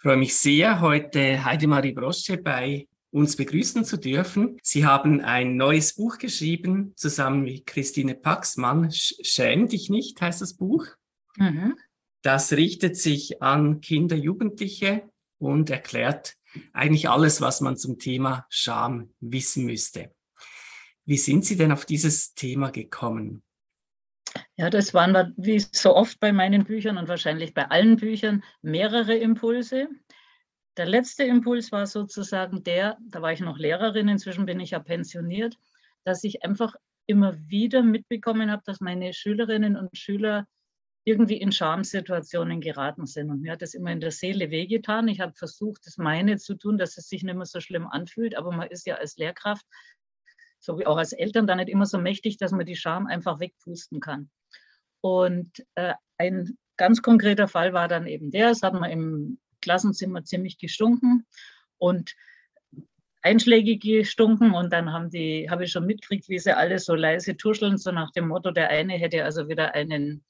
Ich freue mich sehr, heute Heidemarie Brosche bei uns begrüßen zu dürfen. Sie haben ein neues Buch geschrieben, zusammen mit Christine Paxmann. Schäm dich nicht, heißt das Buch. Mhm. Das richtet sich an Kinder, Jugendliche und erklärt eigentlich alles, was man zum Thema Scham wissen müsste. Wie sind Sie denn auf dieses Thema gekommen? Ja, das waren wie so oft bei meinen Büchern und wahrscheinlich bei allen Büchern mehrere Impulse. Der letzte Impuls war sozusagen der, da war ich noch Lehrerin, inzwischen bin ich ja pensioniert, dass ich einfach immer wieder mitbekommen habe, dass meine Schülerinnen und Schüler irgendwie in Schamsituationen geraten sind. Und mir hat das immer in der Seele wehgetan. Ich habe versucht, das meine zu tun, dass es sich nicht mehr so schlimm anfühlt. Aber man ist ja als Lehrkraft, so wie auch als Eltern, da nicht immer so mächtig, dass man die Scham einfach wegpusten kann. Und äh, ein ganz konkreter Fall war dann eben der, es hat man im Klassenzimmer ziemlich gestunken und einschlägig gestunken und dann haben die, habe ich schon mitgekriegt, wie sie alle so leise tuscheln, so nach dem Motto, der eine hätte also wieder einen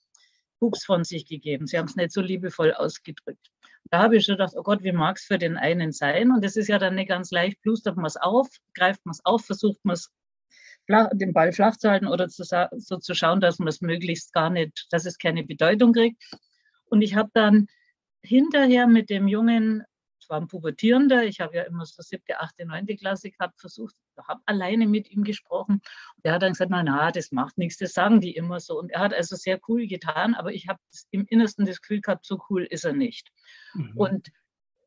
Pups von sich gegeben. Sie haben es nicht so liebevoll ausgedrückt. Da habe ich schon gedacht, oh Gott, wie mag es für den einen sein? Und das ist ja dann nicht ganz leicht. Plustert man es auf, greift man es auf, versucht man es den Ball flach zu halten oder zu, so zu schauen, dass man es möglichst gar nicht, dass es keine Bedeutung kriegt. Und ich habe dann hinterher mit dem Jungen, es war ein Pubertierender, ich habe ja immer so siebte, achte, neunte Klasse gehabt, versucht, habe alleine mit ihm gesprochen. Und er hat dann gesagt, na, na, das macht nichts, das sagen die immer so. Und er hat also sehr cool getan, aber ich habe im Innersten das Gefühl gehabt, so cool ist er nicht. Mhm. Und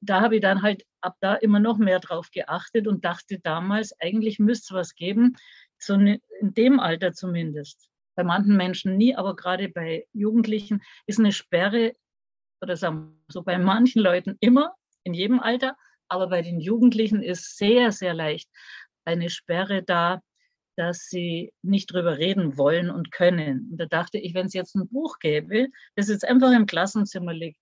da habe ich dann halt ab da immer noch mehr drauf geachtet und dachte damals, eigentlich müsste es was geben, so in dem Alter zumindest. Bei manchen Menschen nie, aber gerade bei Jugendlichen ist eine Sperre, oder sagen wir so bei manchen Leuten immer, in jedem Alter, aber bei den Jugendlichen ist sehr, sehr leicht eine Sperre da, dass sie nicht drüber reden wollen und können. Und da dachte ich, wenn es jetzt ein Buch gäbe, das jetzt einfach im Klassenzimmer liegt,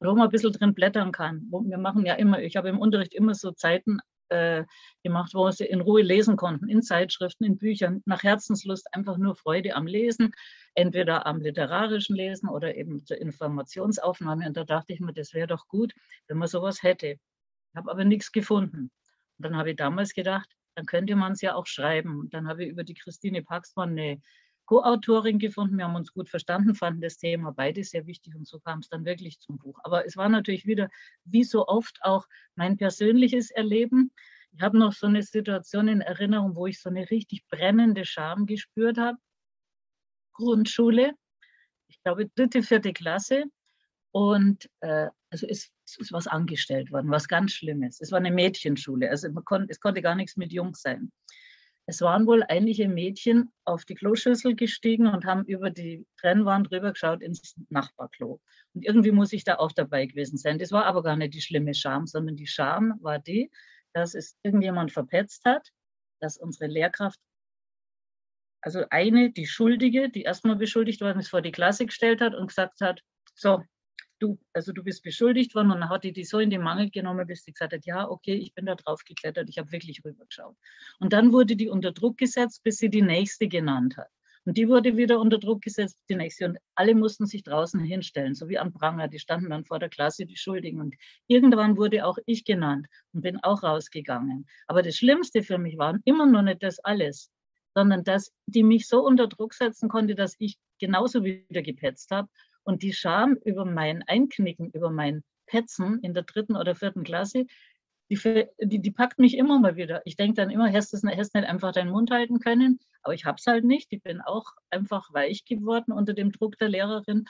wo man ein bisschen drin blättern kann. Wir machen ja immer, ich habe im Unterricht immer so Zeiten äh, gemacht, wo sie in Ruhe lesen konnten, in Zeitschriften, in Büchern, nach Herzenslust, einfach nur Freude am Lesen, entweder am literarischen Lesen oder eben zur Informationsaufnahme. Und da dachte ich mir, das wäre doch gut, wenn man sowas hätte. Ich habe aber nichts gefunden. Und dann habe ich damals gedacht, dann könnte man es ja auch schreiben. Und dann habe ich über die Christine Paxmann eine Co-Autorin gefunden. Wir haben uns gut verstanden, fanden das Thema beide sehr wichtig und so kam es dann wirklich zum Buch. Aber es war natürlich wieder, wie so oft, auch mein persönliches Erleben. Ich habe noch so eine Situation in Erinnerung, wo ich so eine richtig brennende Scham gespürt habe. Grundschule, ich glaube dritte, vierte Klasse. Und äh, also es, ist was angestellt worden, was ganz Schlimmes. Es war eine Mädchenschule, also kon, es konnte gar nichts mit Jungs sein. Es waren wohl einige Mädchen auf die Kloschüssel gestiegen und haben über die Trennwand rübergeschaut ins Nachbarklo. Und irgendwie muss ich da auch dabei gewesen sein. Das war aber gar nicht die schlimme Scham, sondern die Scham war die, dass es irgendjemand verpetzt hat, dass unsere Lehrkraft, also eine, die Schuldige, die erstmal beschuldigt worden ist, vor die Klasse gestellt hat und gesagt hat, so, du, also du bist beschuldigt worden und dann hat die die so in den Mangel genommen, bis sie gesagt hat, ja, okay, ich bin da drauf geklettert, ich habe wirklich rübergeschaut. Und dann wurde die unter Druck gesetzt, bis sie die nächste genannt hat. Und die wurde wieder unter Druck gesetzt, die nächste. Und alle mussten sich draußen hinstellen, so wie an Pranger. Die standen dann vor der Klasse, die Schuldigen. Und irgendwann wurde auch ich genannt und bin auch rausgegangen. Aber das Schlimmste für mich war immer noch nicht das alles, sondern dass die mich so unter Druck setzen konnte, dass ich genauso wieder gepetzt habe und die Scham über mein Einknicken, über mein Petzen in der dritten oder vierten Klasse, die, die, die packt mich immer mal wieder. Ich denke dann immer, hättest du nicht einfach deinen Mund halten können, aber ich habe es halt nicht. Ich bin auch einfach weich geworden unter dem Druck der Lehrerin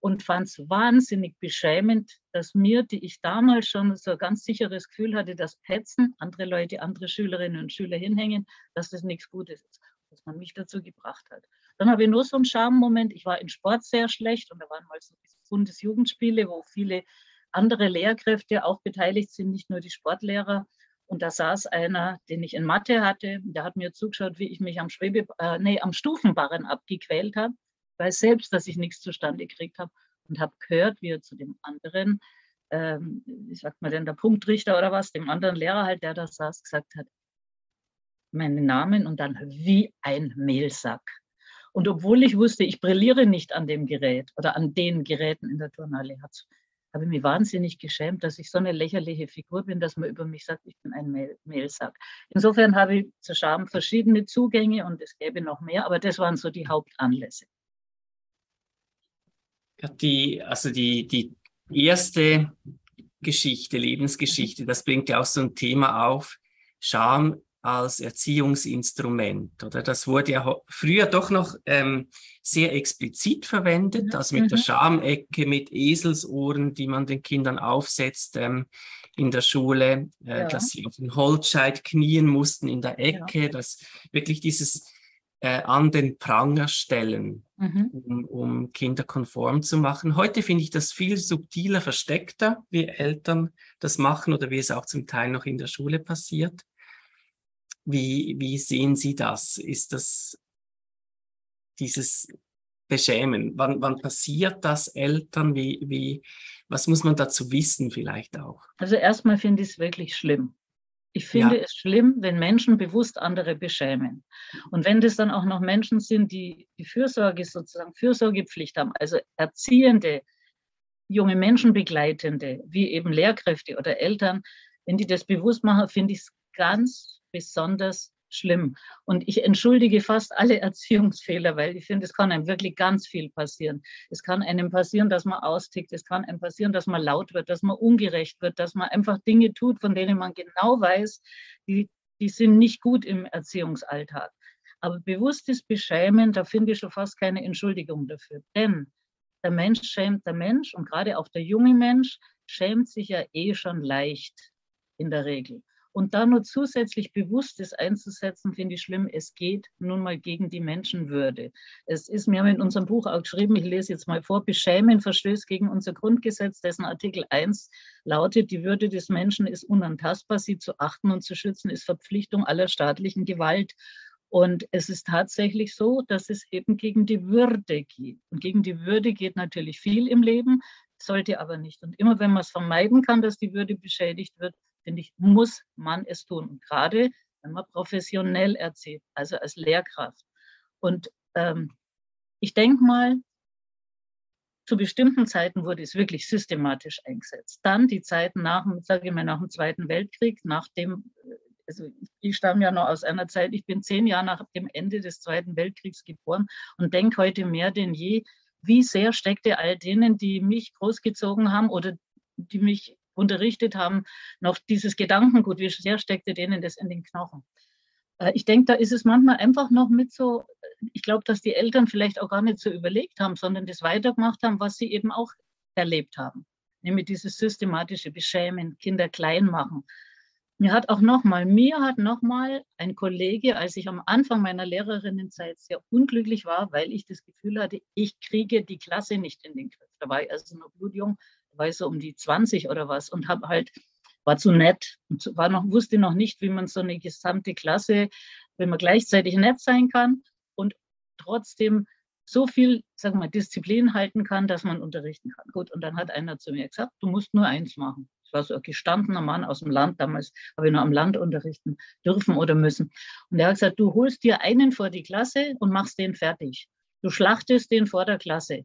und fand es wahnsinnig beschämend, dass mir, die ich damals schon so ein ganz sicheres Gefühl hatte, dass Petzen, andere Leute, andere Schülerinnen und Schüler hinhängen, dass das nichts Gutes ist, dass man mich dazu gebracht hat. Dann habe ich nur so einen Schammoment. Ich war in Sport sehr schlecht und da waren mal so Bundesjugendspiele, wo viele andere Lehrkräfte auch beteiligt sind, nicht nur die Sportlehrer. Und da saß einer, den ich in Mathe hatte, der hat mir zugeschaut, wie ich mich am, Schwebe, äh, nee, am Stufenbarren abgequält habe, weiß selbst, dass ich nichts zustande gekriegt habe und habe gehört, wie er zu dem anderen, ähm, wie sagt man denn, der Punktrichter oder was, dem anderen Lehrer halt, der da saß, gesagt hat, meinen Namen und dann wie ein Mehlsack. Und obwohl ich wusste, ich brilliere nicht an dem Gerät oder an den Geräten in der Turnhalle, habe ich mich wahnsinnig geschämt, dass ich so eine lächerliche Figur bin, dass man über mich sagt, ich bin ein Mehl Mehlsack. Insofern habe ich zur Scham verschiedene Zugänge und es gäbe noch mehr, aber das waren so die Hauptanlässe. Die, also die, die erste Geschichte, Lebensgeschichte, das bringt ja auch so ein Thema auf. Scham als Erziehungsinstrument, oder? Das wurde ja früher doch noch ähm, sehr explizit verwendet, mhm. also mit mhm. der Schamecke, mit Eselsohren, die man den Kindern aufsetzt ähm, in der Schule, äh, ja. dass sie auf den Holzscheit knien mussten in der Ecke, ja. dass wirklich dieses äh, an den Pranger stellen, mhm. um, um Kinder konform zu machen. Heute finde ich das viel subtiler, versteckter, wie Eltern das machen oder wie es auch zum Teil noch in der Schule passiert. Wie, wie sehen Sie das? Ist das dieses Beschämen? Wann, wann passiert das Eltern? Wie, wie, was muss man dazu wissen vielleicht auch? Also erstmal finde ich es wirklich schlimm. Ich finde ja. es schlimm, wenn Menschen bewusst andere beschämen. Und wenn das dann auch noch Menschen sind, die die Fürsorge sozusagen Fürsorgepflicht haben, also Erziehende, junge Menschen begleitende, wie eben Lehrkräfte oder Eltern, wenn die das bewusst machen, finde ich es ganz besonders schlimm. Und ich entschuldige fast alle Erziehungsfehler, weil ich finde, es kann einem wirklich ganz viel passieren. Es kann einem passieren, dass man austickt. Es kann einem passieren, dass man laut wird, dass man ungerecht wird, dass man einfach Dinge tut, von denen man genau weiß, die, die sind nicht gut im Erziehungsalltag. Aber bewusstes Beschämen, da finde ich schon fast keine Entschuldigung dafür. Denn der Mensch schämt der Mensch und gerade auch der junge Mensch schämt sich ja eh schon leicht in der Regel. Und da nur zusätzlich Bewusstes einzusetzen, finde ich schlimm. Es geht nun mal gegen die Menschenwürde. Es ist, wir haben in unserem Buch auch geschrieben, ich lese jetzt mal vor, Beschämen verstößt gegen unser Grundgesetz, dessen Artikel 1 lautet, die Würde des Menschen ist unantastbar, sie zu achten und zu schützen ist Verpflichtung aller staatlichen Gewalt. Und es ist tatsächlich so, dass es eben gegen die Würde geht. Und gegen die Würde geht natürlich viel im Leben, sollte aber nicht. Und immer wenn man es vermeiden kann, dass die Würde beschädigt wird, finde ich, muss man es tun. Und gerade wenn man professionell erzählt, also als Lehrkraft. Und ähm, ich denke mal, zu bestimmten Zeiten wurde es wirklich systematisch eingesetzt. Dann die Zeiten nach, sage ich mal, nach dem Zweiten Weltkrieg, nach dem, also ich stamme ja noch aus einer Zeit, ich bin zehn Jahre nach dem Ende des Zweiten Weltkriegs geboren und denke heute mehr denn je, wie sehr steckte all denen, die mich großgezogen haben oder die mich unterrichtet haben, noch dieses Gedankengut, wie sehr steckte denen das in den Knochen. Äh, ich denke, da ist es manchmal einfach noch mit so, ich glaube, dass die Eltern vielleicht auch gar nicht so überlegt haben, sondern das weitergemacht haben, was sie eben auch erlebt haben. Nämlich dieses systematische Beschämen, Kinder klein machen. Mir hat auch nochmal, mir hat nochmal ein Kollege, als ich am Anfang meiner Lehrerinnenzeit sehr unglücklich war, weil ich das Gefühl hatte, ich kriege die Klasse nicht in den Griff. Da war ich also noch blutjung so um die 20 oder was und habe halt, war zu nett und war noch, wusste noch nicht, wie man so eine gesamte Klasse, wenn man gleichzeitig nett sein kann und trotzdem so viel, sagen wir mal, Disziplin halten kann, dass man unterrichten kann. Gut, und dann hat einer zu mir gesagt, du musst nur eins machen. Ich war so ein gestandener Mann aus dem Land, damals habe ich nur am Land unterrichten dürfen oder müssen. Und er hat gesagt, du holst dir einen vor die Klasse und machst den fertig. Du schlachtest den vor der Klasse.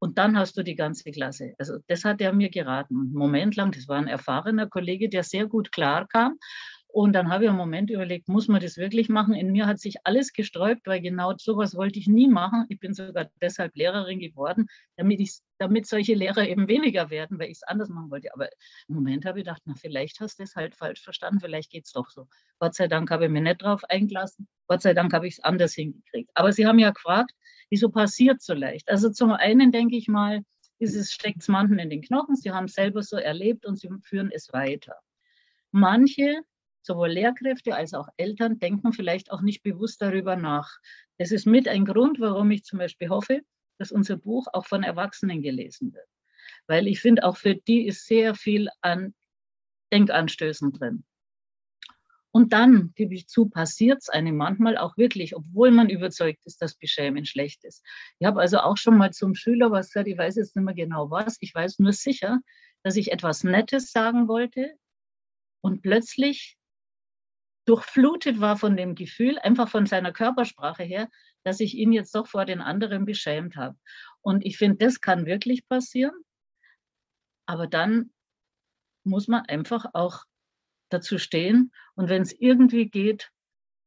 Und dann hast du die ganze Klasse. Also das hat er mir geraten. Moment lang, das war ein erfahrener Kollege, der sehr gut klar kam. Und dann habe ich einen Moment überlegt, muss man das wirklich machen? In mir hat sich alles gesträubt, weil genau sowas wollte ich nie machen. Ich bin sogar deshalb Lehrerin geworden, damit, ich, damit solche Lehrer eben weniger werden, weil ich es anders machen wollte. Aber im Moment habe ich gedacht, na, vielleicht hast du es halt falsch verstanden, vielleicht geht es doch so. Gott sei Dank habe ich mich nicht drauf eingelassen. Gott sei Dank habe ich es anders hingekriegt. Aber Sie haben ja gefragt, wieso passiert so leicht? Also zum einen denke ich mal, steckt es manchen in den Knochen, sie haben es selber so erlebt und sie führen es weiter. Manche sowohl Lehrkräfte als auch Eltern denken vielleicht auch nicht bewusst darüber nach. Das ist mit ein Grund, warum ich zum Beispiel hoffe, dass unser Buch auch von Erwachsenen gelesen wird. Weil ich finde, auch für die ist sehr viel an Denkanstößen drin. Und dann, gebe ich zu, passiert es einem manchmal auch wirklich, obwohl man überzeugt ist, dass Beschämen schlecht ist. Ich habe also auch schon mal zum Schüler was gesagt, ich weiß jetzt nicht mehr genau was, ich weiß nur sicher, dass ich etwas Nettes sagen wollte und plötzlich durchflutet war von dem Gefühl, einfach von seiner Körpersprache her, dass ich ihn jetzt doch vor den anderen beschämt habe. Und ich finde, das kann wirklich passieren. Aber dann muss man einfach auch dazu stehen und wenn es irgendwie geht,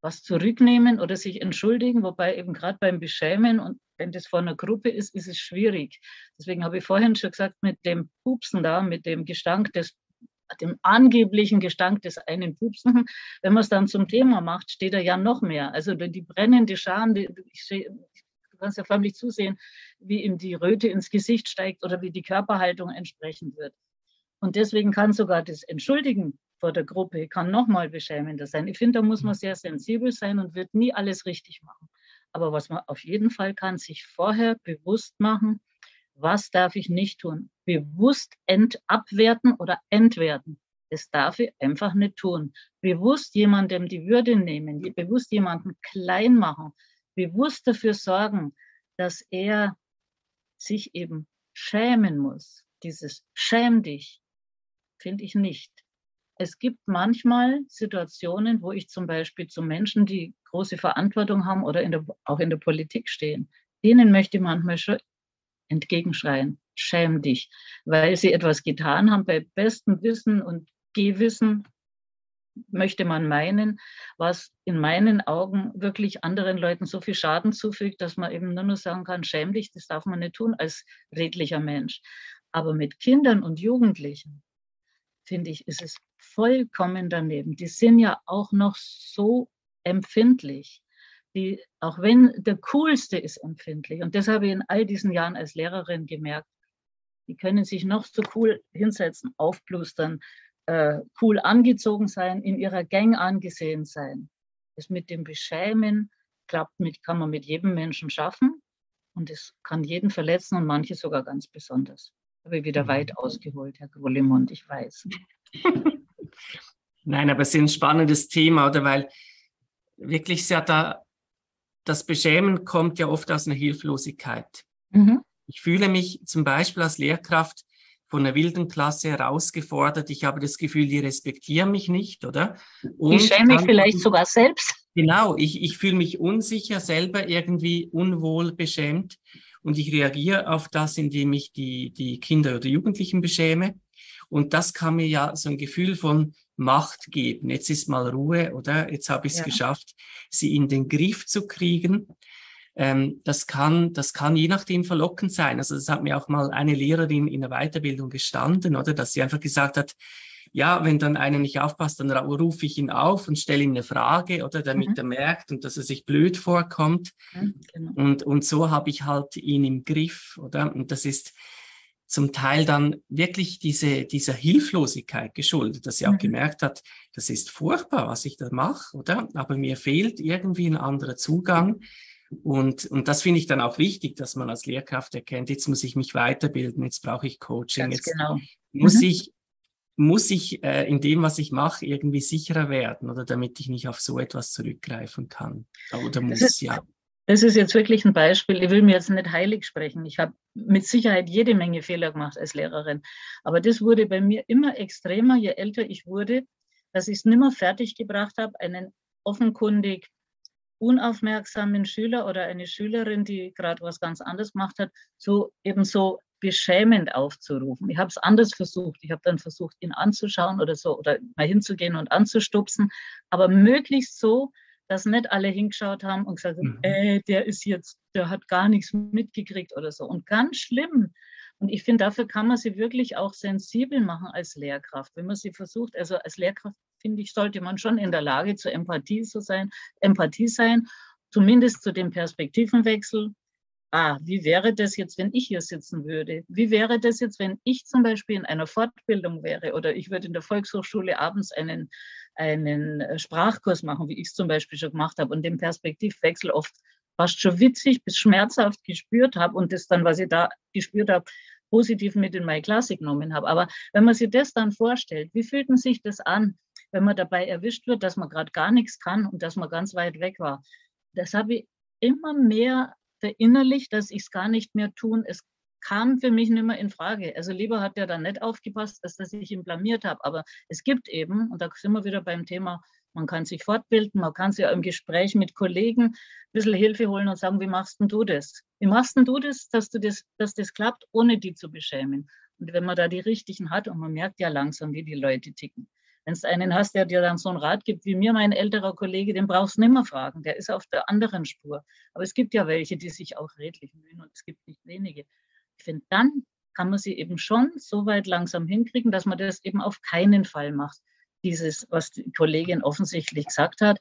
was zurücknehmen oder sich entschuldigen, wobei eben gerade beim Beschämen und wenn das vor einer Gruppe ist, ist es schwierig. Deswegen habe ich vorhin schon gesagt, mit dem Pupsen da, mit dem Gestank des, dem angeblichen Gestank des einen Pupsen, wenn man es dann zum Thema macht, steht er ja noch mehr. Also die brennende Scham, die, ich, du kannst ja förmlich zusehen, wie ihm die Röte ins Gesicht steigt oder wie die Körperhaltung entsprechend wird. Und deswegen kann sogar das Entschuldigen vor der Gruppe kann nochmal beschämender sein. Ich finde, da muss man sehr sensibel sein und wird nie alles richtig machen. Aber was man auf jeden Fall kann, sich vorher bewusst machen, was darf ich nicht tun? Bewusst entabwerten oder entwerten. Das darf ich einfach nicht tun. Bewusst jemandem die Würde nehmen, bewusst jemanden klein machen, bewusst dafür sorgen, dass er sich eben schämen muss. Dieses Schäm dich, finde ich nicht es gibt manchmal Situationen, wo ich zum Beispiel zu Menschen, die große Verantwortung haben oder in der, auch in der Politik stehen, denen möchte ich manchmal schon entgegenschreien, schäm dich, weil sie etwas getan haben, bei bestem Wissen und Gewissen möchte man meinen, was in meinen Augen wirklich anderen Leuten so viel Schaden zufügt, dass man eben nur noch sagen kann, schäm dich, das darf man nicht tun als redlicher Mensch. Aber mit Kindern und Jugendlichen, finde ich, ist es vollkommen daneben. Die sind ja auch noch so empfindlich. Die, auch wenn der Coolste ist empfindlich. Und das habe ich in all diesen Jahren als Lehrerin gemerkt. Die können sich noch so cool hinsetzen, aufblustern, äh, cool angezogen sein, in ihrer Gang angesehen sein. Das mit dem Beschämen klappt mit, kann man mit jedem Menschen schaffen. Und es kann jeden verletzen und manche sogar ganz besonders. Habe ich wieder weit mhm. ausgeholt, Herr Grollemund, ich weiß. Nein, aber es ist ein spannendes Thema, oder? Weil wirklich ja da, das Beschämen kommt ja oft aus einer Hilflosigkeit. Mhm. Ich fühle mich zum Beispiel als Lehrkraft von einer wilden Klasse herausgefordert. Ich habe das Gefühl, die respektieren mich nicht, oder? Und ich schäme mich vielleicht sogar selbst. Genau, ich, ich fühle mich unsicher, selber irgendwie unwohl beschämt. Und ich reagiere auf das, indem ich die, die Kinder oder Jugendlichen beschäme. Und das kann mir ja so ein Gefühl von Macht geben. Jetzt ist mal Ruhe, oder? Jetzt habe ich es ja. geschafft, sie in den Griff zu kriegen. Ähm, das kann, das kann je nachdem verlockend sein. Also das hat mir auch mal eine Lehrerin in der Weiterbildung gestanden, oder? Dass sie einfach gesagt hat, ja, wenn dann einer nicht aufpasst, dann rufe ich ihn auf und stelle ihm eine Frage, oder damit mhm. er merkt und dass er sich blöd vorkommt. Mhm, genau. und, und so habe ich halt ihn im Griff, oder? Und das ist zum Teil dann wirklich diese, dieser Hilflosigkeit geschuldet, dass sie auch mhm. gemerkt hat, das ist furchtbar, was ich da mache, oder? Aber mir fehlt irgendwie ein anderer Zugang. Und, und das finde ich dann auch wichtig, dass man als Lehrkraft erkennt, jetzt muss ich mich weiterbilden, jetzt brauche ich Coaching, Ganz jetzt genau. muss mhm. ich muss ich äh, in dem, was ich mache, irgendwie sicherer werden oder damit ich nicht auf so etwas zurückgreifen kann. Oder muss, ja. Das ist jetzt wirklich ein Beispiel. Ich will mir jetzt nicht heilig sprechen. Ich habe mit Sicherheit jede Menge Fehler gemacht als Lehrerin. Aber das wurde bei mir immer extremer, je älter ich wurde, dass ich es nimmer fertig gebracht habe, einen offenkundig unaufmerksamen Schüler oder eine Schülerin, die gerade was ganz anderes gemacht hat, so eben beschämend aufzurufen. Ich habe es anders versucht. Ich habe dann versucht, ihn anzuschauen oder so oder mal hinzugehen und anzustupsen, aber möglichst so, dass nicht alle hingeschaut haben und gesagt haben, mhm. äh, der ist jetzt, der hat gar nichts mitgekriegt oder so. Und ganz schlimm. Und ich finde, dafür kann man sie wirklich auch sensibel machen als Lehrkraft. Wenn man sie versucht, also als Lehrkraft, finde ich, sollte man schon in der Lage zur Empathie zu sein, Empathie sein, zumindest zu dem Perspektivenwechsel ah, wie wäre das jetzt, wenn ich hier sitzen würde? Wie wäre das jetzt, wenn ich zum Beispiel in einer Fortbildung wäre oder ich würde in der Volkshochschule abends einen, einen äh, Sprachkurs machen, wie ich es zum Beispiel schon gemacht habe und den Perspektivwechsel oft fast schon witzig bis schmerzhaft gespürt habe und das dann, was ich da gespürt habe, positiv mit in meine Klasse genommen habe. Aber wenn man sich das dann vorstellt, wie fühlt man sich das an, wenn man dabei erwischt wird, dass man gerade gar nichts kann und dass man ganz weit weg war? Das habe ich immer mehr verinnerlicht, dass ich es gar nicht mehr tun. Es kam für mich nicht mehr in Frage. Also lieber hat er dann nicht aufgepasst, als dass ich ihn blamiert habe. Aber es gibt eben, und da sind wir wieder beim Thema, man kann sich fortbilden, man kann sich im Gespräch mit Kollegen ein bisschen Hilfe holen und sagen, wie machst denn du das? Wie machst denn du das, dass, du das, dass das klappt, ohne die zu beschämen? Und Und wenn man da die richtigen hat und man merkt ja langsam, wie die Leute ticken. Wenn es einen hast, der dir dann so einen Rat gibt, wie mir mein älterer Kollege, den brauchst du nicht mehr fragen, der ist auf der anderen Spur. Aber es gibt ja welche, die sich auch redlich mühen und es gibt nicht wenige. Ich finde, dann kann man sie eben schon so weit langsam hinkriegen, dass man das eben auf keinen Fall macht. Dieses, was die Kollegin offensichtlich gesagt hat,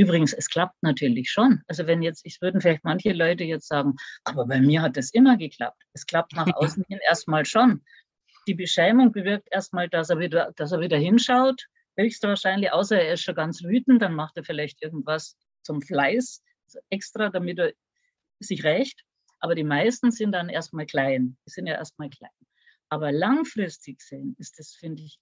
Übrigens, es klappt natürlich schon. Also wenn jetzt, ich würden vielleicht manche Leute jetzt sagen, aber bei mir hat es immer geklappt. Es klappt nach außen hin erstmal schon. Die Beschämung bewirkt erstmal, dass er wieder, dass er wieder hinschaut. Höchstwahrscheinlich, außer er ist schon ganz wütend, dann macht er vielleicht irgendwas zum Fleiß extra, damit er sich rächt. Aber die meisten sind dann erstmal klein. Die sind ja erstmal klein. Aber langfristig gesehen ist das, finde ich,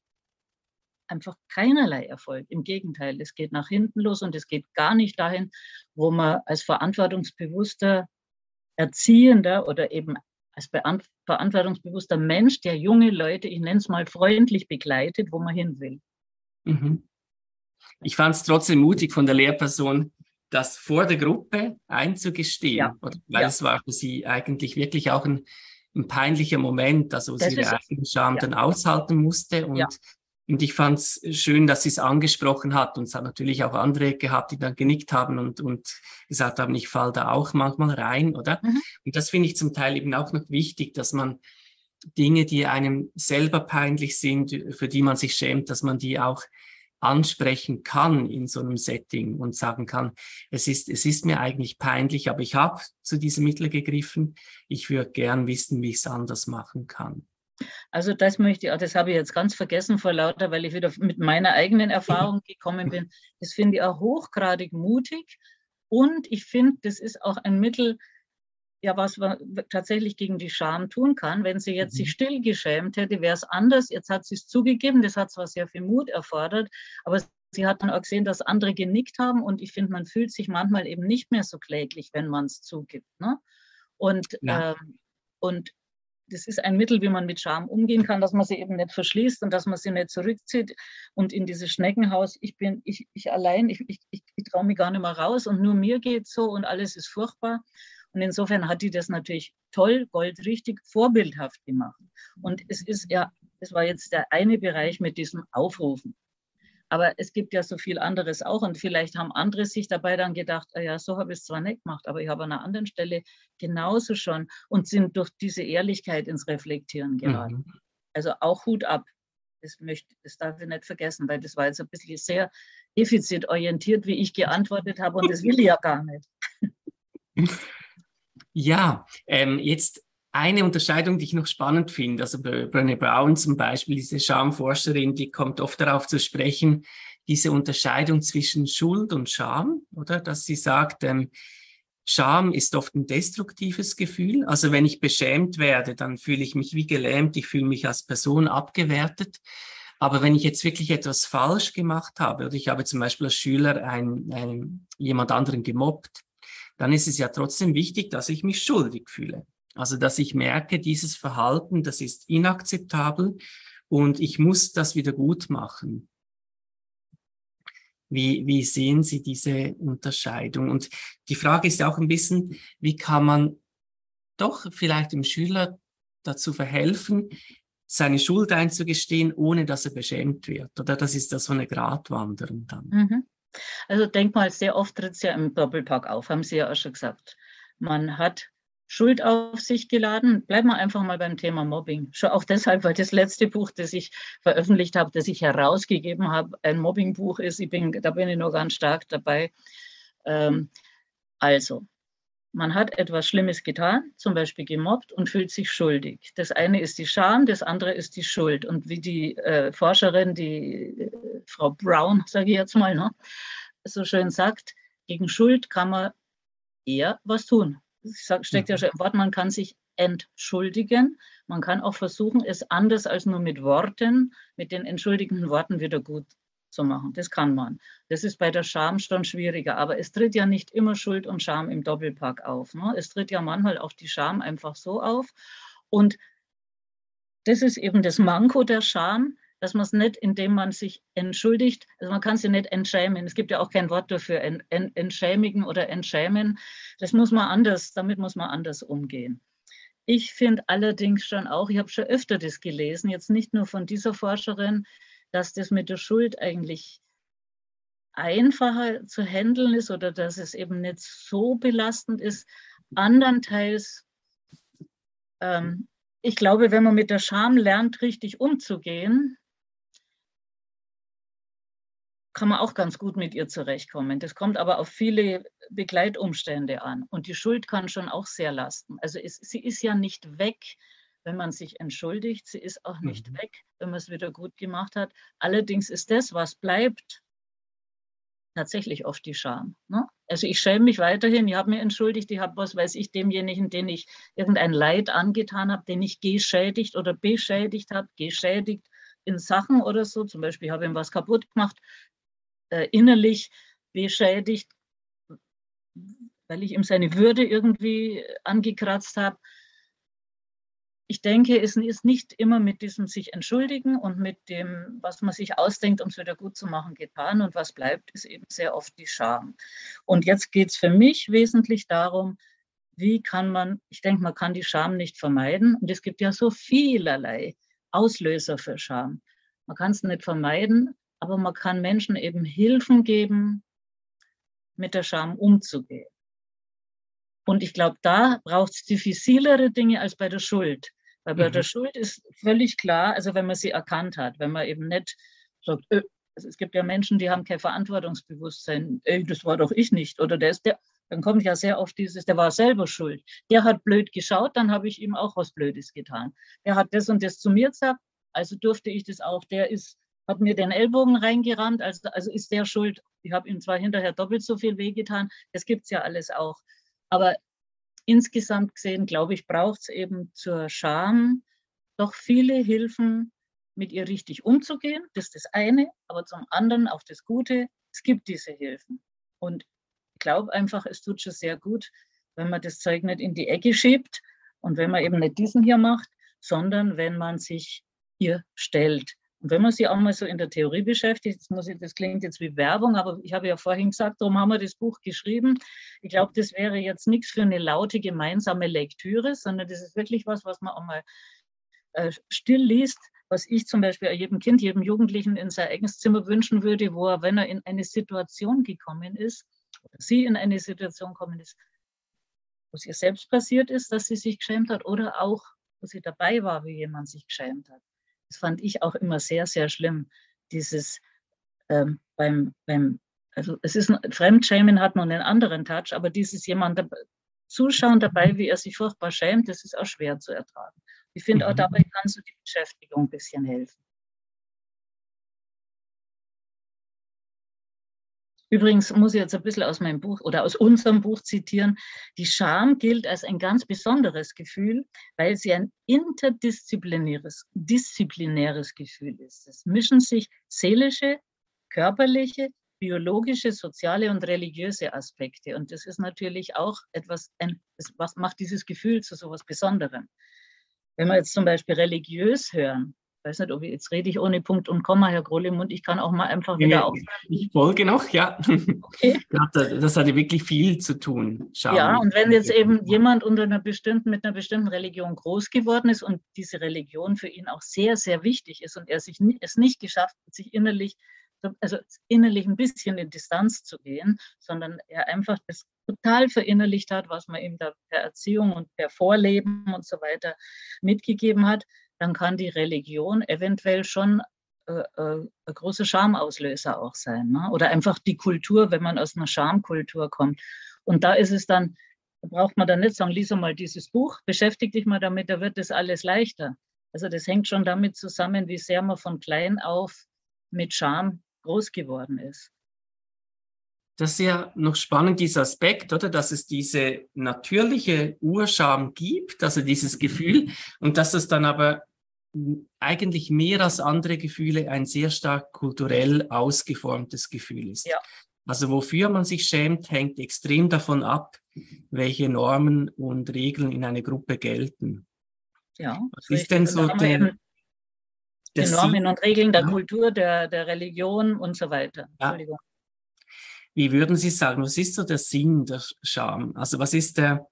einfach keinerlei Erfolg. Im Gegenteil, es geht nach hinten los und es geht gar nicht dahin, wo man als verantwortungsbewusster Erziehender oder eben als verantwortungsbewusster Mensch, der junge Leute, ich nenne es mal freundlich begleitet, wo man hin will. Mhm. Ich fand es trotzdem mutig von der Lehrperson, das vor der Gruppe einzugestehen, ja. weil ja. es war für sie eigentlich wirklich auch ein, ein peinlicher Moment, also wo sie ihre eigene Scham ja. dann aushalten musste und und ich fand es schön, dass sie es angesprochen hat. Und es hat natürlich auch andere gehabt, die dann genickt haben und, und gesagt haben, ich fall da auch manchmal rein, oder? Mhm. Und das finde ich zum Teil eben auch noch wichtig, dass man Dinge, die einem selber peinlich sind, für die man sich schämt, dass man die auch ansprechen kann in so einem Setting und sagen kann, es ist, es ist mir eigentlich peinlich, aber ich habe zu diesem Mittel gegriffen. Ich würde gern wissen, wie ich es anders machen kann. Also das möchte ich, das habe ich jetzt ganz vergessen vor lauter, weil ich wieder mit meiner eigenen Erfahrung gekommen bin. Das finde ich auch hochgradig mutig. Und ich finde, das ist auch ein Mittel, ja, was man tatsächlich gegen die Scham tun kann. Wenn sie jetzt sich mhm. still geschämt hätte, wäre es anders. Jetzt hat sie es zugegeben. Das hat zwar sehr viel Mut erfordert, aber sie hat dann auch gesehen, dass andere genickt haben. Und ich finde, man fühlt sich manchmal eben nicht mehr so kläglich, wenn man es zugibt. Ne? Und, ja. ähm, und das ist ein Mittel, wie man mit Scham umgehen kann, dass man sie eben nicht verschließt und dass man sie nicht zurückzieht und in dieses Schneckenhaus, ich bin, ich, ich allein, ich, ich, ich, ich traue mich gar nicht mehr raus und nur mir geht so und alles ist furchtbar. Und insofern hat die das natürlich toll, goldrichtig, vorbildhaft gemacht. Und es ist ja, das war jetzt der eine Bereich mit diesem Aufrufen. Aber es gibt ja so viel anderes auch und vielleicht haben andere sich dabei dann gedacht, ah ja, so habe ich es zwar nicht gemacht, aber ich habe an einer anderen Stelle genauso schon und sind durch diese Ehrlichkeit ins Reflektieren geraten. Mhm. Also auch Hut ab. Das, möchte, das darf ich nicht vergessen, weil das war jetzt ein bisschen sehr defizitorientiert, wie ich geantwortet habe und das will ich ja gar nicht. Ja, ähm, jetzt eine Unterscheidung, die ich noch spannend finde, also Brené Brown zum Beispiel, diese Schamforscherin, die kommt oft darauf zu sprechen, diese Unterscheidung zwischen Schuld und Scham, oder? Dass sie sagt, ähm, Scham ist oft ein destruktives Gefühl. Also wenn ich beschämt werde, dann fühle ich mich wie gelähmt, ich fühle mich als Person abgewertet. Aber wenn ich jetzt wirklich etwas falsch gemacht habe, oder ich habe zum Beispiel als Schüler einen, einen, jemand anderen gemobbt, dann ist es ja trotzdem wichtig, dass ich mich schuldig fühle. Also, dass ich merke, dieses Verhalten, das ist inakzeptabel und ich muss das wieder gut machen. Wie, wie sehen Sie diese Unterscheidung? Und die Frage ist auch ein bisschen, wie kann man doch vielleicht dem Schüler dazu verhelfen, seine Schuld einzugestehen, ohne dass er beschämt wird? Oder das ist das so eine Gratwanderung dann? Mhm. Also denk mal, sehr oft tritt es ja im Doppelpack auf, haben Sie ja auch schon gesagt. Man hat Schuld auf sich geladen. Bleiben wir einfach mal beim Thema Mobbing. Schon auch deshalb, weil das letzte Buch, das ich veröffentlicht habe, das ich herausgegeben habe, ein Mobbingbuch ist. Ich bin, da bin ich nur ganz stark dabei. Ähm, also, man hat etwas Schlimmes getan, zum Beispiel gemobbt und fühlt sich schuldig. Das eine ist die Scham, das andere ist die Schuld. Und wie die äh, Forscherin, die Frau Brown, sage ich jetzt mal, ne, so schön sagt, gegen Schuld kann man eher was tun steckt ja mhm. schon im Wort, man kann sich entschuldigen. Man kann auch versuchen, es anders als nur mit Worten, mit den entschuldigenden Worten wieder gut zu machen. Das kann man. Das ist bei der Scham schon schwieriger. Aber es tritt ja nicht immer Schuld und Scham im Doppelpack auf. Ne? Es tritt ja manchmal auch die Scham einfach so auf. Und das ist eben das Manko der Scham, dass man es nicht, indem man sich entschuldigt, also man kann sie nicht entschämen. Es gibt ja auch kein Wort dafür, en, en, entschämigen oder entschämen. Das muss man anders, damit muss man anders umgehen. Ich finde allerdings schon auch, ich habe schon öfter das gelesen, jetzt nicht nur von dieser Forscherin, dass das mit der Schuld eigentlich einfacher zu handeln ist oder dass es eben nicht so belastend ist. Andernteils, ähm, ich glaube, wenn man mit der Scham lernt, richtig umzugehen, kann man auch ganz gut mit ihr zurechtkommen. Das kommt aber auf viele Begleitumstände an. Und die Schuld kann schon auch sehr lasten. Also es, sie ist ja nicht weg, wenn man sich entschuldigt. Sie ist auch nicht mhm. weg, wenn man es wieder gut gemacht hat. Allerdings ist das, was bleibt, tatsächlich oft die Scham. Ne? Also ich schäme mich weiterhin, ich habe mir entschuldigt, ich habe, was weiß ich, demjenigen, den ich irgendein Leid angetan habe, den ich geschädigt oder beschädigt habe, geschädigt in Sachen oder so, zum Beispiel habe ich ihm was kaputt gemacht, äh, innerlich beschädigt, weil ich ihm seine Würde irgendwie angekratzt habe. Ich denke, es ist nicht immer mit diesem sich entschuldigen und mit dem, was man sich ausdenkt, um es wieder gut zu machen, getan. Und was bleibt, ist eben sehr oft die Scham. Und jetzt geht es für mich wesentlich darum, wie kann man, ich denke, man kann die Scham nicht vermeiden. Und es gibt ja so vielerlei Auslöser für Scham. Man kann es nicht vermeiden, aber man kann Menschen eben Hilfen geben, mit der Scham umzugehen. Und ich glaube, da braucht es diffizilere Dinge als bei der Schuld. Weil bei mhm. der Schuld ist völlig klar, also wenn man sie erkannt hat, wenn man eben nicht sagt, öh, also es gibt ja Menschen, die haben kein Verantwortungsbewusstsein, ey, das war doch ich nicht. Oder der ist der, dann kommt ja sehr oft dieses, der war selber schuld. Der hat blöd geschaut, dann habe ich ihm auch was Blödes getan. Der hat das und das zu mir gesagt, also durfte ich das auch. Der ist hat mir den Ellbogen reingerammt, also, also ist der schuld. Ich habe ihm zwar hinterher doppelt so viel wehgetan, das gibt es ja alles auch. Aber insgesamt gesehen, glaube ich, braucht es eben zur Scham doch viele Hilfen, mit ihr richtig umzugehen. Das ist das eine, aber zum anderen auch das Gute, es gibt diese Hilfen. Und ich glaube einfach, es tut schon sehr gut, wenn man das Zeug nicht in die Ecke schiebt und wenn man eben nicht diesen hier macht, sondern wenn man sich ihr stellt. Und wenn man sich auch mal so in der Theorie beschäftigt, das, ich, das klingt jetzt wie Werbung, aber ich habe ja vorhin gesagt, darum haben wir das Buch geschrieben. Ich glaube, das wäre jetzt nichts für eine laute gemeinsame Lektüre, sondern das ist wirklich was, was man auch mal äh, still liest, was ich zum Beispiel jedem Kind, jedem Jugendlichen in sein eigenes Zimmer wünschen würde, wo er, wenn er in eine Situation gekommen ist, oder sie in eine Situation gekommen ist, wo es ihr selbst passiert ist, dass sie sich geschämt hat, oder auch, wo sie dabei war, wie jemand sich geschämt hat. Das fand ich auch immer sehr, sehr schlimm. Dieses ähm, beim, beim, also es ist Fremdschämen hat noch einen anderen Touch, aber dieses jemand zuschauen dabei, wie er sich furchtbar schämt, das ist auch schwer zu ertragen. Ich finde auch mhm. dabei kann so die Beschäftigung ein bisschen helfen. Übrigens muss ich jetzt ein bisschen aus meinem Buch oder aus unserem Buch zitieren. Die Scham gilt als ein ganz besonderes Gefühl, weil sie ein interdisziplinäres disziplinäres Gefühl ist. Es mischen sich seelische, körperliche, biologische, soziale und religiöse Aspekte. Und das ist natürlich auch etwas, was macht dieses Gefühl zu so etwas Besonderem. Wenn wir jetzt zum Beispiel religiös hören, weiß nicht, ob ich, jetzt rede ich ohne Punkt und Komma, Herr Grollemund, ich kann auch mal einfach wieder auf. Ich folge noch, ja. Okay. Das hatte wirklich viel zu tun. Schauen. Ja, und wenn jetzt eben jemand unter einer bestimmten, mit einer bestimmten Religion groß geworden ist und diese Religion für ihn auch sehr, sehr wichtig ist und er sich es nicht geschafft hat, sich innerlich also innerlich ein bisschen in Distanz zu gehen, sondern er einfach das total verinnerlicht hat, was man ihm da per Erziehung und per Vorleben und so weiter mitgegeben hat, dann kann die Religion eventuell schon äh, äh, ein großer Schamauslöser auch sein. Ne? Oder einfach die Kultur, wenn man aus einer Schamkultur kommt. Und da ist es dann, da braucht man dann nicht sagen, lies mal dieses Buch, beschäftige dich mal damit, da wird das alles leichter. Also das hängt schon damit zusammen, wie sehr man von klein auf mit Scham groß geworden ist. Das ist ja noch spannend, dieser Aspekt, oder? Dass es diese natürliche Urscham gibt, also dieses Gefühl, und dass es dann aber eigentlich mehr als andere Gefühle ein sehr stark kulturell ausgeformtes Gefühl ist. Ja. Also wofür man sich schämt, hängt extrem davon ab, welche Normen und Regeln in einer Gruppe gelten. Ja. Was ist denn so der, die Normen und Regeln der ja. Kultur, der, der Religion und so weiter. Ja. Wie würden Sie sagen, was ist so der Sinn der Scham? Also was ist der,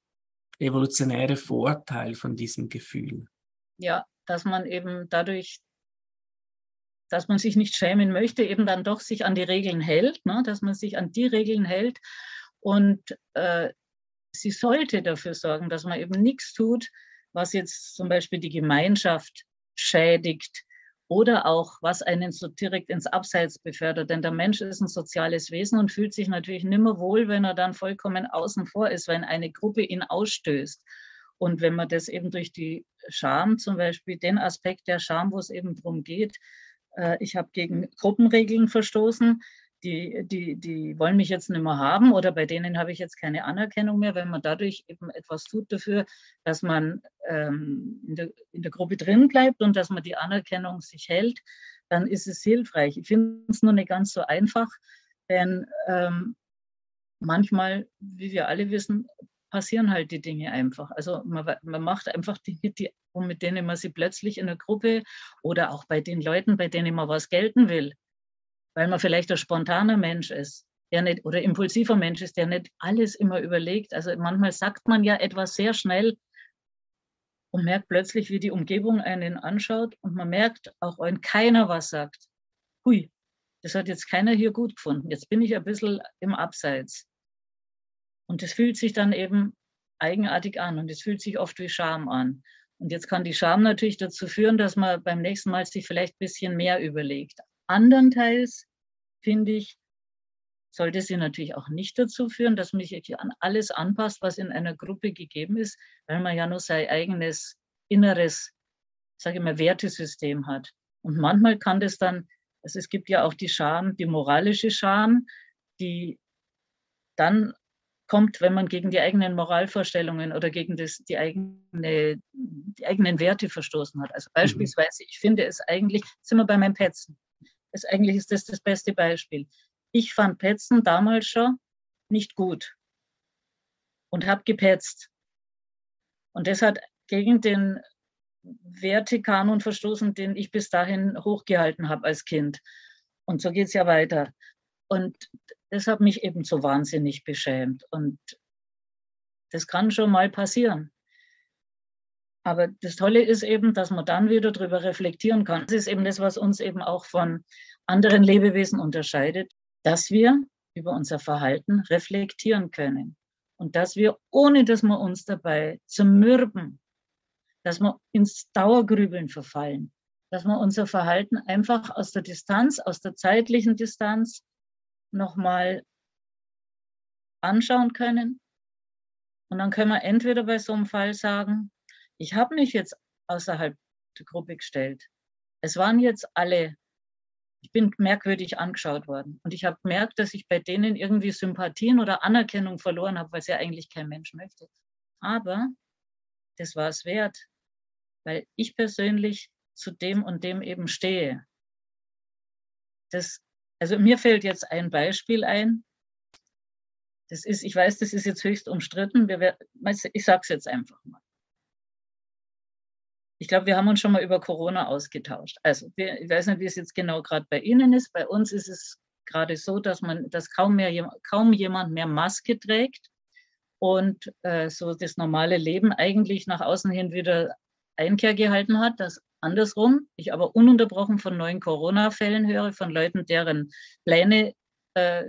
evolutionäre Vorteil von diesem Gefühl. Ja, dass man eben dadurch, dass man sich nicht schämen möchte, eben dann doch sich an die Regeln hält, ne? dass man sich an die Regeln hält und äh, sie sollte dafür sorgen, dass man eben nichts tut, was jetzt zum Beispiel die Gemeinschaft schädigt oder auch was einen so direkt ins Abseits befördert. Denn der Mensch ist ein soziales Wesen und fühlt sich natürlich nimmer wohl, wenn er dann vollkommen außen vor ist, wenn eine Gruppe ihn ausstößt. Und wenn man das eben durch die Scham, zum Beispiel den Aspekt der Scham, wo es eben darum geht, äh, ich habe gegen Gruppenregeln verstoßen, die, die, die wollen mich jetzt nicht mehr haben oder bei denen habe ich jetzt keine Anerkennung mehr, wenn man dadurch eben etwas tut dafür, dass man ähm, in, der, in der Gruppe drin bleibt und dass man die Anerkennung sich hält, dann ist es hilfreich. Ich finde es nur nicht ganz so einfach, denn ähm, manchmal, wie wir alle wissen, passieren halt die Dinge einfach. Also man, man macht einfach Dinge, die, mit denen man sie plötzlich in der Gruppe oder auch bei den Leuten, bei denen man was gelten will, weil man vielleicht ein spontaner Mensch ist, der nicht, oder impulsiver Mensch ist, der nicht alles immer überlegt. Also manchmal sagt man ja etwas sehr schnell und merkt plötzlich, wie die Umgebung einen anschaut und man merkt, auch wenn keiner was sagt, hui, das hat jetzt keiner hier gut gefunden. Jetzt bin ich ein bisschen im Abseits. Und das fühlt sich dann eben eigenartig an und es fühlt sich oft wie Scham an. Und jetzt kann die Scham natürlich dazu führen, dass man beim nächsten Mal sich vielleicht ein bisschen mehr überlegt. Andernteils finde ich, sollte sie natürlich auch nicht dazu führen, dass man sich an alles anpasst, was in einer Gruppe gegeben ist, weil man ja nur sein eigenes inneres, sage ich mal, Wertesystem hat. Und manchmal kann das dann, also es gibt ja auch die Scham, die moralische Scham, die dann kommt, wenn man gegen die eigenen Moralvorstellungen oder gegen das, die, eigene, die eigenen Werte verstoßen hat. Also mhm. beispielsweise, ich finde es eigentlich, sind wir bei meinem Petzen. Ist, eigentlich ist das das beste Beispiel. Ich fand Petzen damals schon nicht gut und habe gepetzt. Und das hat gegen den Wertekanon verstoßen, den ich bis dahin hochgehalten habe als Kind. Und so geht es ja weiter. Und das hat mich eben so wahnsinnig beschämt. Und das kann schon mal passieren. Aber das Tolle ist eben, dass man dann wieder darüber reflektieren kann. Das ist eben das, was uns eben auch von anderen Lebewesen unterscheidet, dass wir über unser Verhalten reflektieren können. Und dass wir, ohne dass wir uns dabei zermürben, dass wir ins Dauergrübeln verfallen, dass wir unser Verhalten einfach aus der Distanz, aus der zeitlichen Distanz nochmal anschauen können. Und dann können wir entweder bei so einem Fall sagen, ich habe mich jetzt außerhalb der Gruppe gestellt. Es waren jetzt alle, ich bin merkwürdig angeschaut worden. Und ich habe gemerkt, dass ich bei denen irgendwie Sympathien oder Anerkennung verloren habe, was ja eigentlich kein Mensch möchte. Aber das war es wert, weil ich persönlich zu dem und dem eben stehe. Das also mir fällt jetzt ein Beispiel ein. Das ist, ich weiß, das ist jetzt höchst umstritten. Wir, ich sage es jetzt einfach mal. Ich glaube, wir haben uns schon mal über Corona ausgetauscht. Also wir, ich weiß nicht, wie es jetzt genau gerade bei Ihnen ist. Bei uns ist es gerade so, dass man, dass kaum mehr, kaum jemand mehr Maske trägt und äh, so das normale Leben eigentlich nach außen hin wieder Einkehr gehalten hat, dass andersrum ich aber ununterbrochen von neuen Corona-Fällen höre, von Leuten, deren Pläne äh,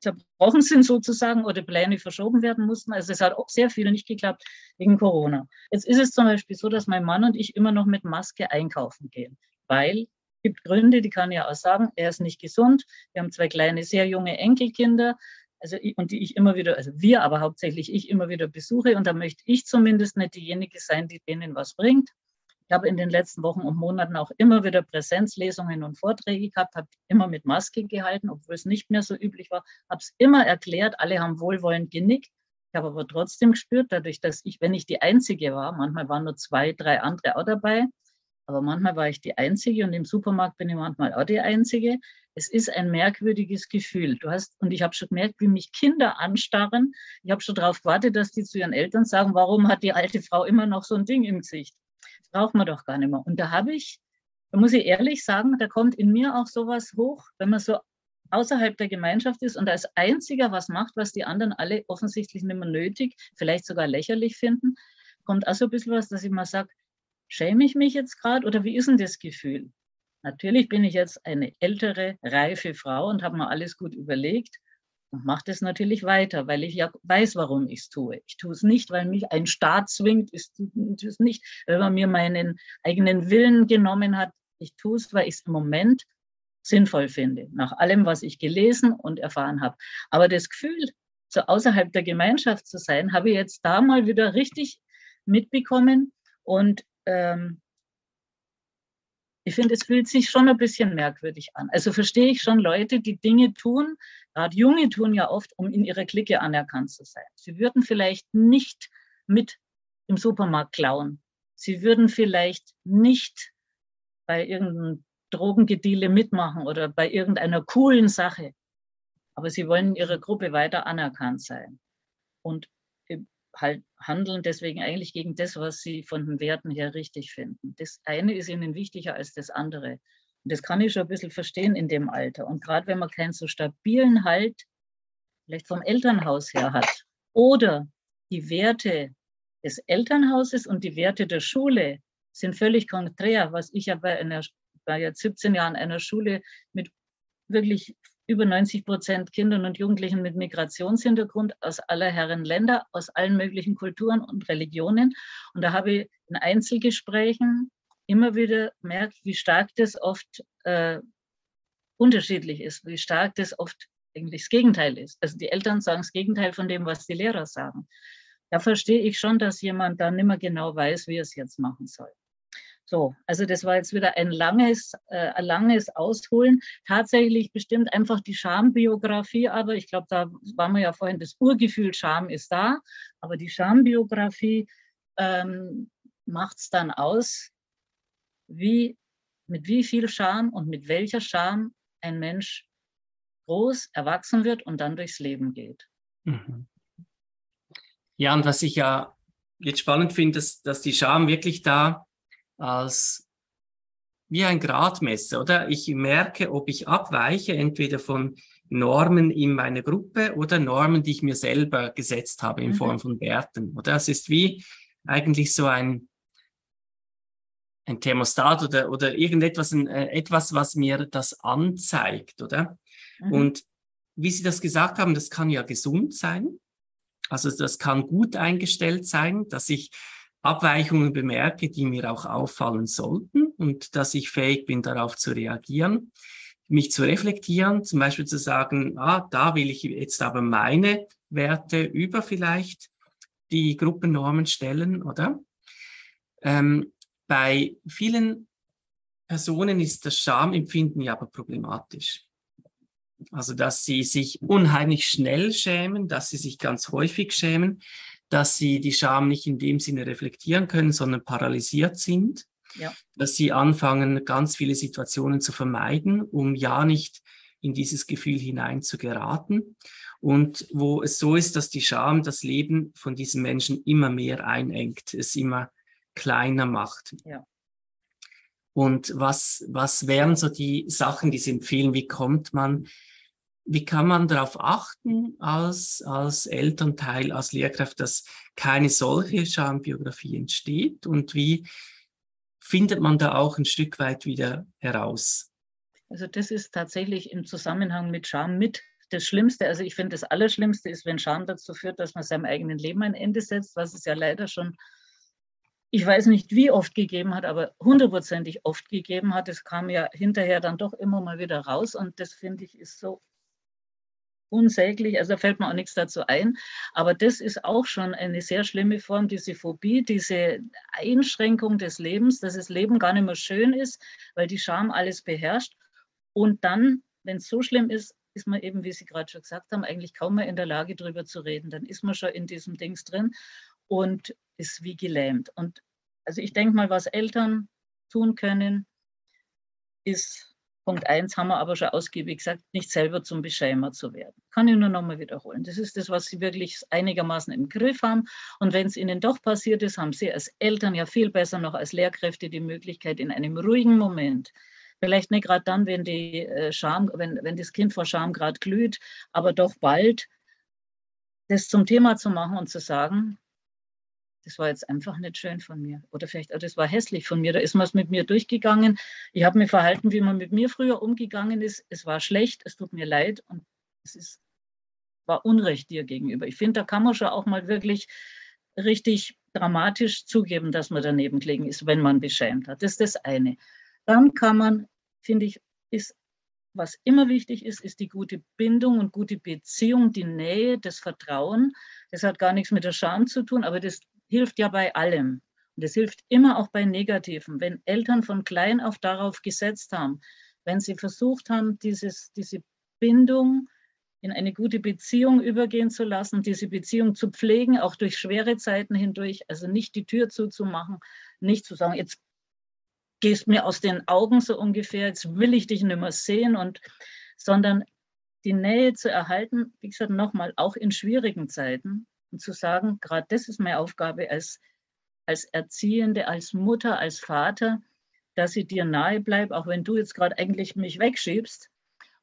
zerbrochen sind sozusagen oder Pläne verschoben werden mussten. Also es hat auch sehr viel nicht geklappt wegen Corona. Jetzt ist es zum Beispiel so, dass mein Mann und ich immer noch mit Maske einkaufen gehen, weil es gibt Gründe, die kann ja auch sagen, er ist nicht gesund. Wir haben zwei kleine, sehr junge Enkelkinder also ich, und die ich immer wieder, also wir, aber hauptsächlich ich immer wieder besuche und da möchte ich zumindest nicht diejenige sein, die denen was bringt. Ich habe in den letzten Wochen und Monaten auch immer wieder Präsenzlesungen und Vorträge gehabt, habe immer mit Maske gehalten, obwohl es nicht mehr so üblich war, habe es immer erklärt, alle haben wohlwollend genickt. Ich habe aber trotzdem gespürt, dadurch, dass ich, wenn ich die Einzige war, manchmal waren nur zwei, drei andere auch dabei, aber manchmal war ich die Einzige und im Supermarkt bin ich manchmal auch die Einzige. Es ist ein merkwürdiges Gefühl. Du hast, und ich habe schon gemerkt, wie mich Kinder anstarren. Ich habe schon darauf gewartet, dass die zu ihren Eltern sagen, warum hat die alte Frau immer noch so ein Ding im Gesicht? Braucht man doch gar nicht mehr. Und da habe ich, da muss ich ehrlich sagen, da kommt in mir auch sowas hoch, wenn man so außerhalb der Gemeinschaft ist und als einziger was macht, was die anderen alle offensichtlich nicht mehr nötig, vielleicht sogar lächerlich finden, kommt auch so ein bisschen was, dass ich mal sage, schäme ich mich jetzt gerade oder wie ist denn das Gefühl? Natürlich bin ich jetzt eine ältere, reife Frau und habe mir alles gut überlegt und mache das natürlich weiter, weil ich ja weiß, warum ich es tue. Ich tue es nicht, weil mich ein Staat zwingt, ich tue es nicht, weil man mir meinen eigenen Willen genommen hat. Ich tue es, weil ich es im Moment sinnvoll finde, nach allem, was ich gelesen und erfahren habe. Aber das Gefühl, so außerhalb der Gemeinschaft zu sein, habe ich jetzt da mal wieder richtig mitbekommen. Und ähm, ich finde, es fühlt sich schon ein bisschen merkwürdig an. Also verstehe ich schon Leute, die Dinge tun, gerade Junge tun ja oft, um in ihrer Clique anerkannt zu sein. Sie würden vielleicht nicht mit im Supermarkt klauen. Sie würden vielleicht nicht bei irgendeinem Drogengediele mitmachen oder bei irgendeiner coolen Sache. Aber sie wollen in ihrer Gruppe weiter anerkannt sein. Und halt handeln deswegen eigentlich gegen das, was sie von den Werten her richtig finden. Das eine ist ihnen wichtiger als das andere. Und das kann ich schon ein bisschen verstehen in dem Alter. Und gerade wenn man keinen so stabilen Halt vielleicht vom Elternhaus her hat oder die Werte des Elternhauses und die Werte der Schule sind völlig konträr, was ich ja bei einer, bei jetzt 17 Jahren einer Schule mit wirklich über 90 Prozent Kindern und Jugendlichen mit Migrationshintergrund aus aller Herren Länder, aus allen möglichen Kulturen und Religionen. Und da habe ich in Einzelgesprächen immer wieder gemerkt, wie stark das oft äh, unterschiedlich ist, wie stark das oft eigentlich das Gegenteil ist. Also die Eltern sagen das Gegenteil von dem, was die Lehrer sagen. Da verstehe ich schon, dass jemand da nicht mehr genau weiß, wie er es jetzt machen soll. So, also das war jetzt wieder ein langes, äh, ein langes Ausholen. Tatsächlich bestimmt einfach die Schambiografie, aber ich glaube, da waren wir ja vorhin, das Urgefühl Scham ist da, aber die Schambiografie ähm, macht es dann aus, wie, mit wie viel Scham und mit welcher Scham ein Mensch groß, erwachsen wird und dann durchs Leben geht. Mhm. Ja, und was ich ja jetzt spannend finde, dass, dass die Scham wirklich da als wie ein Gradmesser, oder? Ich merke, ob ich abweiche, entweder von Normen in meiner Gruppe oder Normen, die ich mir selber gesetzt habe in mhm. Form von Werten, oder? Es ist wie eigentlich so ein, ein Thermostat oder, oder irgendetwas, ein, äh, etwas, was mir das anzeigt, oder? Mhm. Und wie Sie das gesagt haben, das kann ja gesund sein. Also das kann gut eingestellt sein, dass ich Abweichungen bemerke, die mir auch auffallen sollten und dass ich fähig bin, darauf zu reagieren, mich zu reflektieren, zum Beispiel zu sagen, ah, da will ich jetzt aber meine Werte über vielleicht die Gruppennormen stellen, oder? Ähm, bei vielen Personen ist das Schamempfinden ja aber problematisch. Also, dass sie sich unheimlich schnell schämen, dass sie sich ganz häufig schämen, dass sie die Scham nicht in dem Sinne reflektieren können, sondern paralysiert sind, ja. dass sie anfangen, ganz viele Situationen zu vermeiden, um ja nicht in dieses Gefühl hinein zu geraten. Und wo es so ist, dass die Scham das Leben von diesen Menschen immer mehr einengt, es immer kleiner macht. Ja. Und was, was wären so die Sachen, die Sie empfehlen? Wie kommt man wie kann man darauf achten als, als Elternteil, als Lehrkraft, dass keine solche Schambiografie entsteht? Und wie findet man da auch ein Stück weit wieder heraus? Also das ist tatsächlich im Zusammenhang mit Scham mit das Schlimmste. Also ich finde, das Allerschlimmste ist, wenn Scham dazu führt, dass man seinem eigenen Leben ein Ende setzt, was es ja leider schon, ich weiß nicht wie oft gegeben hat, aber hundertprozentig oft gegeben hat. Es kam ja hinterher dann doch immer mal wieder raus und das finde ich ist so unsäglich, also da fällt mir auch nichts dazu ein. Aber das ist auch schon eine sehr schlimme Form, diese Phobie, diese Einschränkung des Lebens, dass das Leben gar nicht mehr schön ist, weil die Scham alles beherrscht. Und dann, wenn es so schlimm ist, ist man eben, wie Sie gerade schon gesagt haben, eigentlich kaum mehr in der Lage, darüber zu reden. Dann ist man schon in diesem Dings drin und ist wie gelähmt. Und also ich denke mal, was Eltern tun können, ist Punkt eins haben wir aber schon ausgiebig gesagt, nicht selber zum Beschämer zu werden. Kann ich nur nochmal wiederholen. Das ist das, was Sie wirklich einigermaßen im Griff haben. Und wenn es Ihnen doch passiert ist, haben Sie als Eltern ja viel besser noch als Lehrkräfte die Möglichkeit, in einem ruhigen Moment Vielleicht nicht gerade dann, wenn die äh, Scham, wenn, wenn das Kind vor Scham gerade glüht, aber doch bald, das zum Thema zu machen und zu sagen, das war jetzt einfach nicht schön von mir. Oder vielleicht, das war hässlich von mir. Da ist man es mit mir durchgegangen. Ich habe mir verhalten, wie man mit mir früher umgegangen ist. Es war schlecht, es tut mir leid und es ist, war Unrecht dir gegenüber. Ich finde, da kann man schon auch mal wirklich richtig dramatisch zugeben, dass man daneben gelegen ist, wenn man beschämt hat. Das ist das eine. Dann kann man, finde ich, ist, was immer wichtig ist, ist die gute Bindung und gute Beziehung, die Nähe, das Vertrauen. Das hat gar nichts mit der Scham zu tun, aber das hilft ja bei allem. Und es hilft immer auch bei Negativen. Wenn Eltern von klein auf darauf gesetzt haben, wenn sie versucht haben, dieses, diese Bindung in eine gute Beziehung übergehen zu lassen, diese Beziehung zu pflegen, auch durch schwere Zeiten hindurch, also nicht die Tür zuzumachen, nicht zu sagen, jetzt gehst mir aus den Augen so ungefähr, jetzt will ich dich nicht mehr sehen und sondern die Nähe zu erhalten, wie gesagt, nochmal, auch in schwierigen Zeiten zu sagen, gerade das ist meine Aufgabe als, als Erziehende, als Mutter, als Vater, dass ich dir nahe bleibe, auch wenn du jetzt gerade eigentlich mich wegschiebst.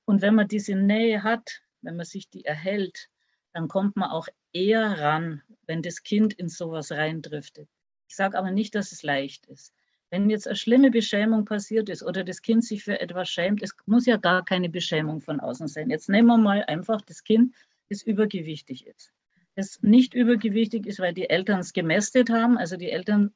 Und wenn man diese Nähe hat, wenn man sich die erhält, dann kommt man auch eher ran, wenn das Kind in sowas reindriftet. Ich sage aber nicht, dass es leicht ist. Wenn jetzt eine schlimme Beschämung passiert ist oder das Kind sich für etwas schämt, es muss ja gar keine Beschämung von außen sein. Jetzt nehmen wir mal einfach das Kind, das übergewichtig ist das nicht übergewichtig ist, weil die Eltern es gemästet haben. Also die Eltern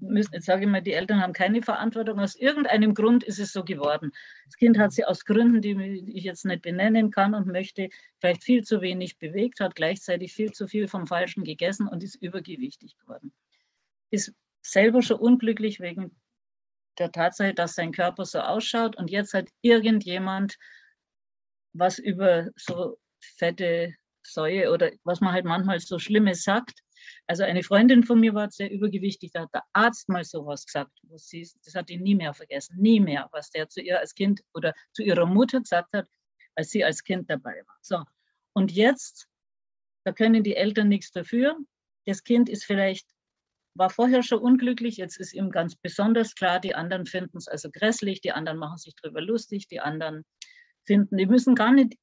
müssen, jetzt sage ich mal, die Eltern haben keine Verantwortung. Aus irgendeinem Grund ist es so geworden. Das Kind hat sie aus Gründen, die ich jetzt nicht benennen kann und möchte, vielleicht viel zu wenig bewegt, hat gleichzeitig viel zu viel vom Falschen gegessen und ist übergewichtig geworden. Ist selber schon unglücklich wegen der Tatsache, dass sein Körper so ausschaut und jetzt hat irgendjemand was über so fette Säue oder was man halt manchmal so Schlimmes sagt. Also eine Freundin von mir war sehr übergewichtig, da hat der Arzt mal sowas gesagt, wo sie, das hat ihn nie mehr vergessen, nie mehr, was der zu ihr als Kind oder zu ihrer Mutter gesagt hat, als sie als Kind dabei war. So, und jetzt, da können die Eltern nichts dafür. Das Kind ist vielleicht, war vorher schon unglücklich, jetzt ist ihm ganz besonders klar, die anderen finden es also grässlich, die anderen machen sich darüber lustig, die anderen finden, die müssen gar nicht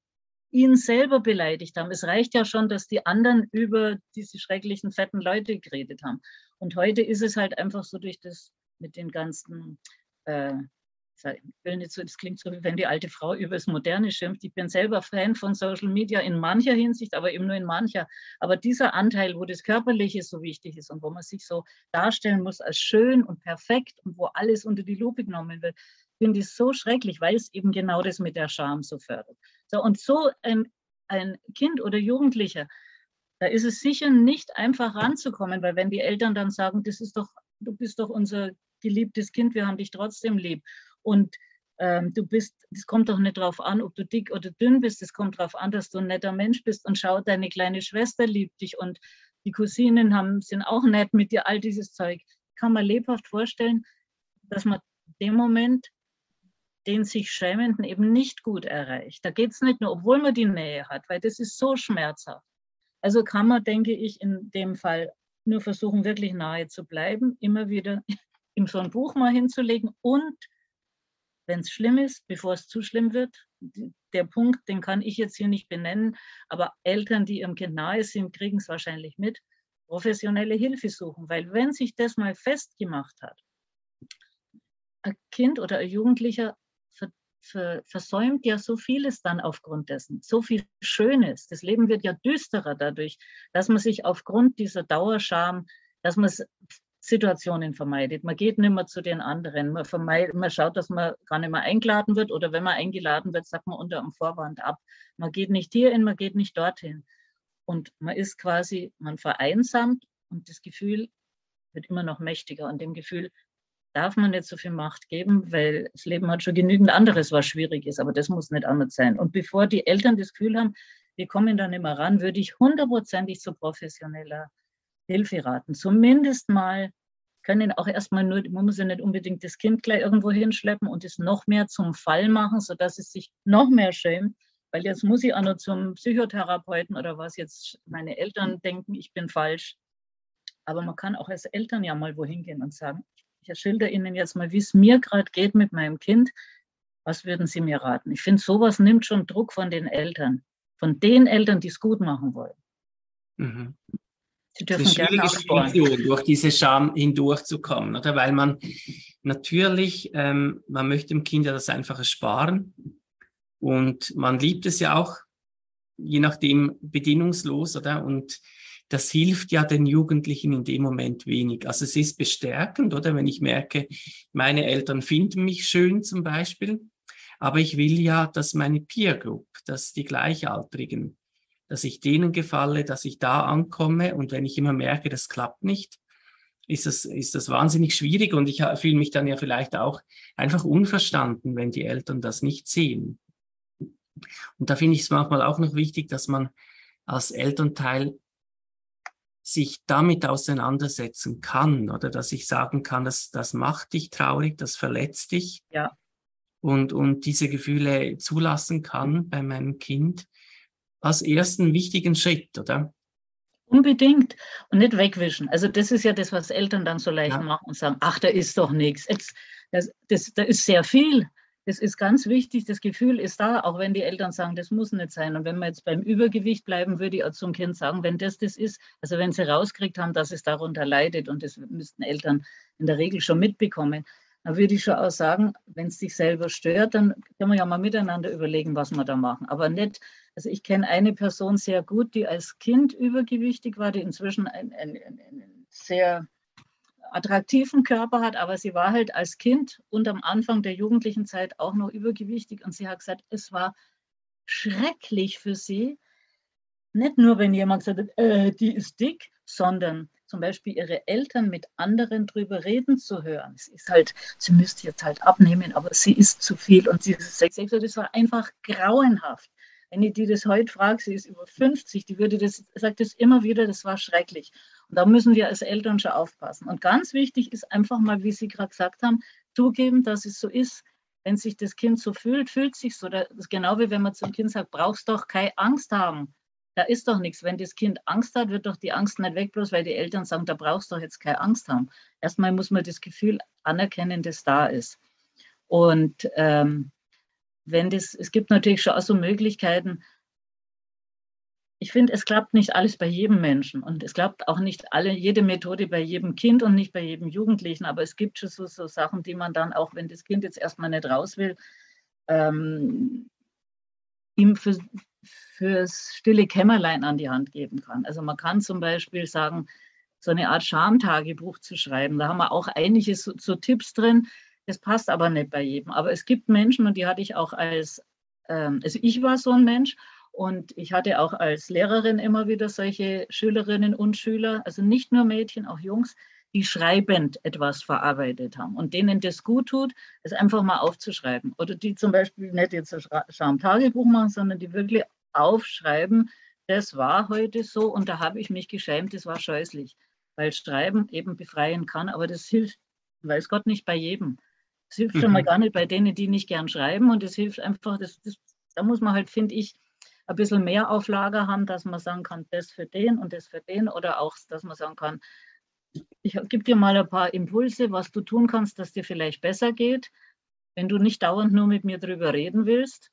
ihn selber beleidigt haben. Es reicht ja schon, dass die anderen über diese schrecklichen fetten Leute geredet haben. Und heute ist es halt einfach so durch das mit den ganzen, äh, ich will nicht so, das klingt so, wie wenn die alte Frau über das Moderne schimpft. Ich bin selber Fan von Social Media in mancher Hinsicht, aber eben nur in mancher. Aber dieser Anteil, wo das Körperliche so wichtig ist und wo man sich so darstellen muss als schön und perfekt und wo alles unter die Lupe genommen wird, finde ich so schrecklich, weil es eben genau das mit der Scham so fördert. So, und so ein, ein Kind oder Jugendlicher, da ist es sicher nicht einfach ranzukommen, weil wenn die Eltern dann sagen, das ist doch, du bist doch unser geliebtes Kind, wir haben dich trotzdem lieb. Und ähm, du bist, es kommt doch nicht darauf an, ob du dick oder dünn bist, es kommt darauf an, dass du ein netter Mensch bist und schau, deine kleine Schwester liebt dich und die Cousinen haben, sind auch nett mit dir, all dieses Zeug. Kann man lebhaft vorstellen, dass man in dem Moment den sich Schämenden eben nicht gut erreicht. Da geht es nicht nur, obwohl man die Nähe hat, weil das ist so schmerzhaft. Also kann man, denke ich, in dem Fall nur versuchen, wirklich nahe zu bleiben, immer wieder ihm so ein Buch mal hinzulegen und wenn es schlimm ist, bevor es zu schlimm wird, der Punkt, den kann ich jetzt hier nicht benennen, aber Eltern, die ihrem Kind nahe sind, kriegen es wahrscheinlich mit, professionelle Hilfe suchen, weil wenn sich das mal festgemacht hat, ein Kind oder ein Jugendlicher versäumt ja so vieles dann aufgrund dessen, so viel Schönes. Das Leben wird ja düsterer dadurch, dass man sich aufgrund dieser Dauerscham, dass man Situationen vermeidet. Man geht nicht mehr zu den anderen. Man, vermeidet, man schaut, dass man gar nicht mehr eingeladen wird oder wenn man eingeladen wird, sagt man unter dem Vorwand ab. Man geht nicht hierhin, man geht nicht dorthin. Und man ist quasi, man vereinsamt und das Gefühl wird immer noch mächtiger. Und dem Gefühl darf man nicht so viel Macht geben, weil das Leben hat schon genügend anderes, was schwierig ist, aber das muss nicht anders sein. Und bevor die Eltern das Gefühl haben, wir kommen da nicht mehr ran, würde ich hundertprozentig zu professioneller Hilfe raten. Zumindest mal können auch erstmal nur, man muss ja nicht unbedingt das Kind gleich irgendwo hinschleppen und es noch mehr zum Fall machen, sodass es sich noch mehr schämt, weil jetzt muss ich auch noch zum Psychotherapeuten oder was jetzt meine Eltern denken, ich bin falsch. Aber man kann auch als Eltern ja mal wohin gehen und sagen, ich schilder Ihnen jetzt mal, wie es mir gerade geht mit meinem Kind. Was würden Sie mir raten? Ich finde, sowas nimmt schon Druck von den Eltern, von den Eltern, die es gut machen wollen. Mhm. Sie dürfen es ist gerne Situation, durch diese Scham hindurchzukommen, oder? Weil man natürlich, ähm, man möchte dem Kind ja das einfach ersparen und man liebt es ja auch, je nachdem bedingungslos, oder? Und das hilft ja den Jugendlichen in dem Moment wenig. Also es ist bestärkend, oder? Wenn ich merke, meine Eltern finden mich schön zum Beispiel, aber ich will ja, dass meine Peer Group, dass die Gleichaltrigen, dass ich denen gefalle, dass ich da ankomme und wenn ich immer merke, das klappt nicht, ist das, ist das wahnsinnig schwierig und ich fühle mich dann ja vielleicht auch einfach unverstanden, wenn die Eltern das nicht sehen. Und da finde ich es manchmal auch noch wichtig, dass man als Elternteil sich damit auseinandersetzen kann oder dass ich sagen kann, das, das macht dich traurig, das verletzt dich. Ja. Und, und diese Gefühle zulassen kann bei meinem Kind als ersten wichtigen Schritt, oder? Unbedingt. Und nicht wegwischen. Also das ist ja das, was Eltern dann so leicht ja. machen und sagen, ach, da ist doch nichts. Jetzt, das, das, da ist sehr viel. Das ist ganz wichtig. Das Gefühl ist da, auch wenn die Eltern sagen, das muss nicht sein. Und wenn wir jetzt beim Übergewicht bleiben, würde ich auch zum Kind sagen, wenn das das ist, also wenn sie rauskriegt haben, dass es darunter leidet, und das müssten Eltern in der Regel schon mitbekommen, dann würde ich schon auch sagen, wenn es dich selber stört, dann können wir ja mal miteinander überlegen, was wir da machen. Aber nicht, also ich kenne eine Person sehr gut, die als Kind übergewichtig war, die inzwischen einen ein, ein sehr attraktiven Körper hat, aber sie war halt als Kind und am Anfang der jugendlichen Zeit auch noch übergewichtig und sie hat gesagt, es war schrecklich für sie, nicht nur wenn jemand hat, äh, die ist dick, sondern zum Beispiel ihre Eltern mit anderen drüber reden zu hören. Es ist halt, sie müsste jetzt halt abnehmen, aber sie ist zu viel und sie ist sechs, das war einfach grauenhaft. Wenn ich die das heute frage, sie ist über 50, die würde das, sagt das immer wieder, das war schrecklich. Da müssen wir als Eltern schon aufpassen. Und ganz wichtig ist einfach mal, wie Sie gerade gesagt haben, zugeben, dass es so ist. Wenn sich das Kind so fühlt, fühlt sich so. Das ist genau wie wenn man zum Kind sagt, brauchst doch keine Angst haben. Da ist doch nichts. Wenn das Kind Angst hat, wird doch die Angst nicht weg, bloß weil die Eltern sagen, da brauchst du doch jetzt keine Angst haben. Erstmal muss man das Gefühl anerkennen, das da ist. Und ähm, wenn das, es gibt natürlich schon auch so Möglichkeiten, ich finde, es klappt nicht alles bei jedem Menschen und es klappt auch nicht alle, jede Methode bei jedem Kind und nicht bei jedem Jugendlichen, aber es gibt schon so, so Sachen, die man dann auch, wenn das Kind jetzt erstmal nicht raus will, ähm, ihm für, fürs stille Kämmerlein an die Hand geben kann. Also man kann zum Beispiel sagen, so eine Art Schamtagebuch zu schreiben. Da haben wir auch einige so, so Tipps drin, das passt aber nicht bei jedem. Aber es gibt Menschen, und die hatte ich auch als, ähm, also ich war so ein Mensch und ich hatte auch als Lehrerin immer wieder solche Schülerinnen und Schüler, also nicht nur Mädchen, auch Jungs, die schreibend etwas verarbeitet haben und denen das gut tut, es einfach mal aufzuschreiben. Oder die zum Beispiel nicht jetzt ein Scham-Tagebuch machen, sondern die wirklich aufschreiben, das war heute so und da habe ich mich geschämt, das war scheußlich. Weil Schreiben eben befreien kann, aber das hilft, weiß Gott, nicht bei jedem. Es hilft schon mal mhm. gar nicht bei denen, die nicht gern schreiben. Und es hilft einfach, das, das, da muss man halt, finde ich, ein bisschen mehr Auflage haben, dass man sagen kann, das für den und das für den. Oder auch, dass man sagen kann, ich gebe dir mal ein paar Impulse, was du tun kannst, dass dir vielleicht besser geht, wenn du nicht dauernd nur mit mir drüber reden willst.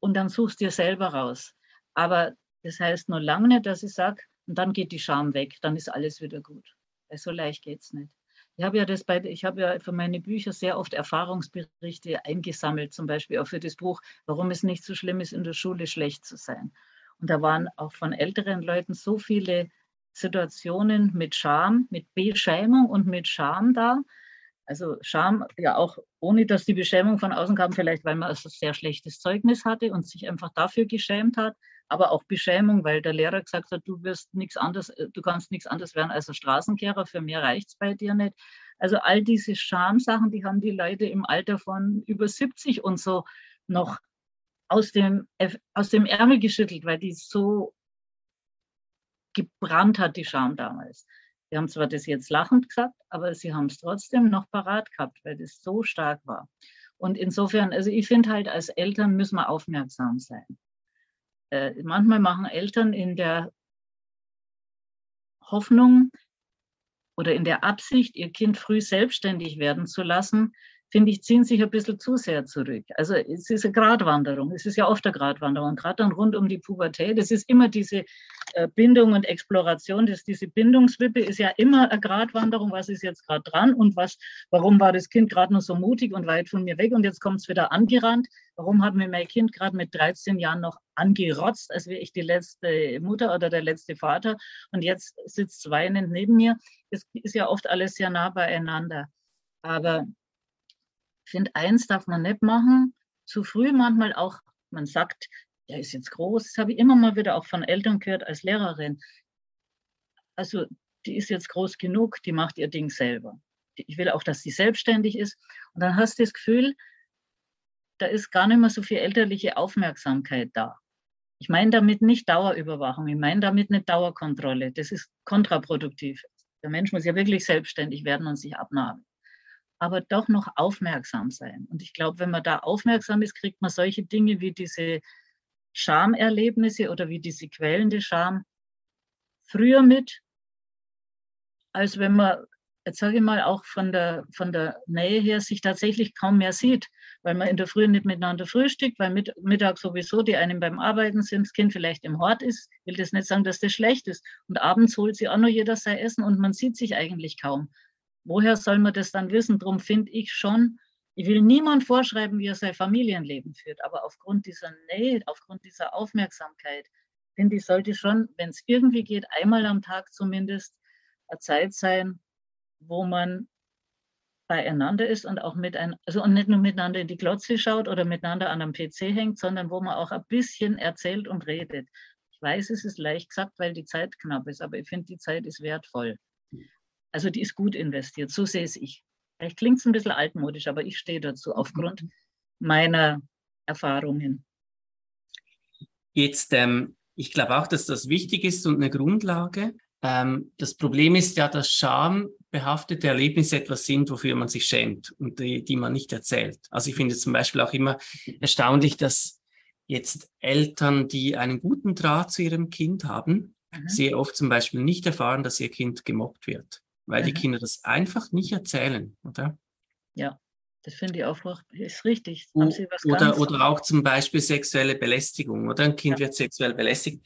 Und dann suchst dir selber raus. Aber das heißt nur lange nicht, dass ich sage, und dann geht die Scham weg, dann ist alles wieder gut. So leicht geht es nicht. Ich habe ja das bei, ich habe ja für meine Bücher sehr oft Erfahrungsberichte eingesammelt, zum Beispiel auch für das Buch, warum es nicht so schlimm ist, in der Schule schlecht zu sein. Und da waren auch von älteren Leuten so viele Situationen mit Scham, mit Beschämung und mit Scham da. Also Scham, ja auch ohne, dass die Beschämung von außen kam, vielleicht weil man ein sehr schlechtes Zeugnis hatte und sich einfach dafür geschämt hat aber auch Beschämung, weil der Lehrer gesagt hat, du wirst nichts anderes, äh, du kannst nichts anderes werden als ein Straßenkehrer, für mehr reicht es bei dir nicht. Also all diese Schamsachen, die haben die Leute im Alter von über 70 und so noch aus dem, aus dem Ärmel geschüttelt, weil die so gebrannt hat, die Scham damals. Sie haben zwar das jetzt lachend gesagt, aber sie haben es trotzdem noch parat gehabt, weil das so stark war. Und insofern, also ich finde halt, als Eltern müssen wir aufmerksam sein. Äh, manchmal machen Eltern in der Hoffnung oder in der Absicht, ihr Kind früh selbstständig werden zu lassen, finde ich, ziehen sich ein bisschen zu sehr zurück. Also es ist eine Gratwanderung. Es ist ja oft eine Gratwanderung, gerade dann rund um die Pubertät. Es ist immer diese äh, Bindung und Exploration. Das, diese Bindungswippe ist ja immer eine Gratwanderung. Was ist jetzt gerade dran und was, warum war das Kind gerade noch so mutig und weit von mir weg und jetzt kommt es wieder angerannt? Warum hat mir mein Kind gerade mit 13 Jahren noch angerotzt, als wäre ich die letzte Mutter oder der letzte Vater und jetzt sitzt weinend neben mir? Es ist ja oft alles sehr nah beieinander. Aber ich finde, eins darf man nicht machen, zu früh manchmal auch, man sagt, der ist jetzt groß, das habe ich immer mal wieder auch von Eltern gehört als Lehrerin. Also die ist jetzt groß genug, die macht ihr Ding selber. Ich will auch, dass sie selbstständig ist. Und dann hast du das Gefühl, da ist gar nicht mehr so viel elterliche Aufmerksamkeit da. Ich meine damit nicht Dauerüberwachung, ich meine damit nicht Dauerkontrolle. Das ist kontraproduktiv. Der Mensch muss ja wirklich selbstständig werden und sich abnahmen aber doch noch aufmerksam sein. Und ich glaube, wenn man da aufmerksam ist, kriegt man solche Dinge wie diese Schamerlebnisse oder wie diese quälende Scham früher mit, als wenn man, jetzt sage ich mal, auch von der, von der Nähe her sich tatsächlich kaum mehr sieht, weil man in der Früh nicht miteinander frühstückt, weil mit, Mittag sowieso die einen beim Arbeiten sind, das Kind vielleicht im Hort ist, will das nicht sagen, dass das schlecht ist. Und abends holt sie auch noch jeder sein Essen und man sieht sich eigentlich kaum woher soll man das dann wissen? Darum finde ich schon, ich will niemand vorschreiben, wie er sein Familienleben führt, aber aufgrund dieser Nähe, aufgrund dieser Aufmerksamkeit, finde ich, sollte schon, wenn es irgendwie geht, einmal am Tag zumindest eine Zeit sein, wo man beieinander ist und auch mit ein, also und nicht nur miteinander in die Glotze schaut oder miteinander an einem PC hängt, sondern wo man auch ein bisschen erzählt und redet. Ich weiß, es ist leicht gesagt, weil die Zeit knapp ist, aber ich finde, die Zeit ist wertvoll. Also die ist gut investiert, so sehe es ich. Vielleicht klingt es ein bisschen altmodisch, aber ich stehe dazu aufgrund meiner Erfahrungen. Jetzt, ähm, ich glaube auch, dass das wichtig ist und eine Grundlage. Ähm, das Problem ist ja, dass schambehaftete Erlebnisse etwas sind, wofür man sich schämt und die, die man nicht erzählt. Also ich finde zum Beispiel auch immer erstaunlich, dass jetzt Eltern, die einen guten Draht zu ihrem Kind haben, mhm. sehr oft zum Beispiel nicht erfahren, dass ihr Kind gemobbt wird weil mhm. die Kinder das einfach nicht erzählen, oder? Ja, das finde ich auch ist richtig. oder, oder auch zum Beispiel sexuelle Belästigung, oder? Ein Kind ja. wird sexuell belästigt.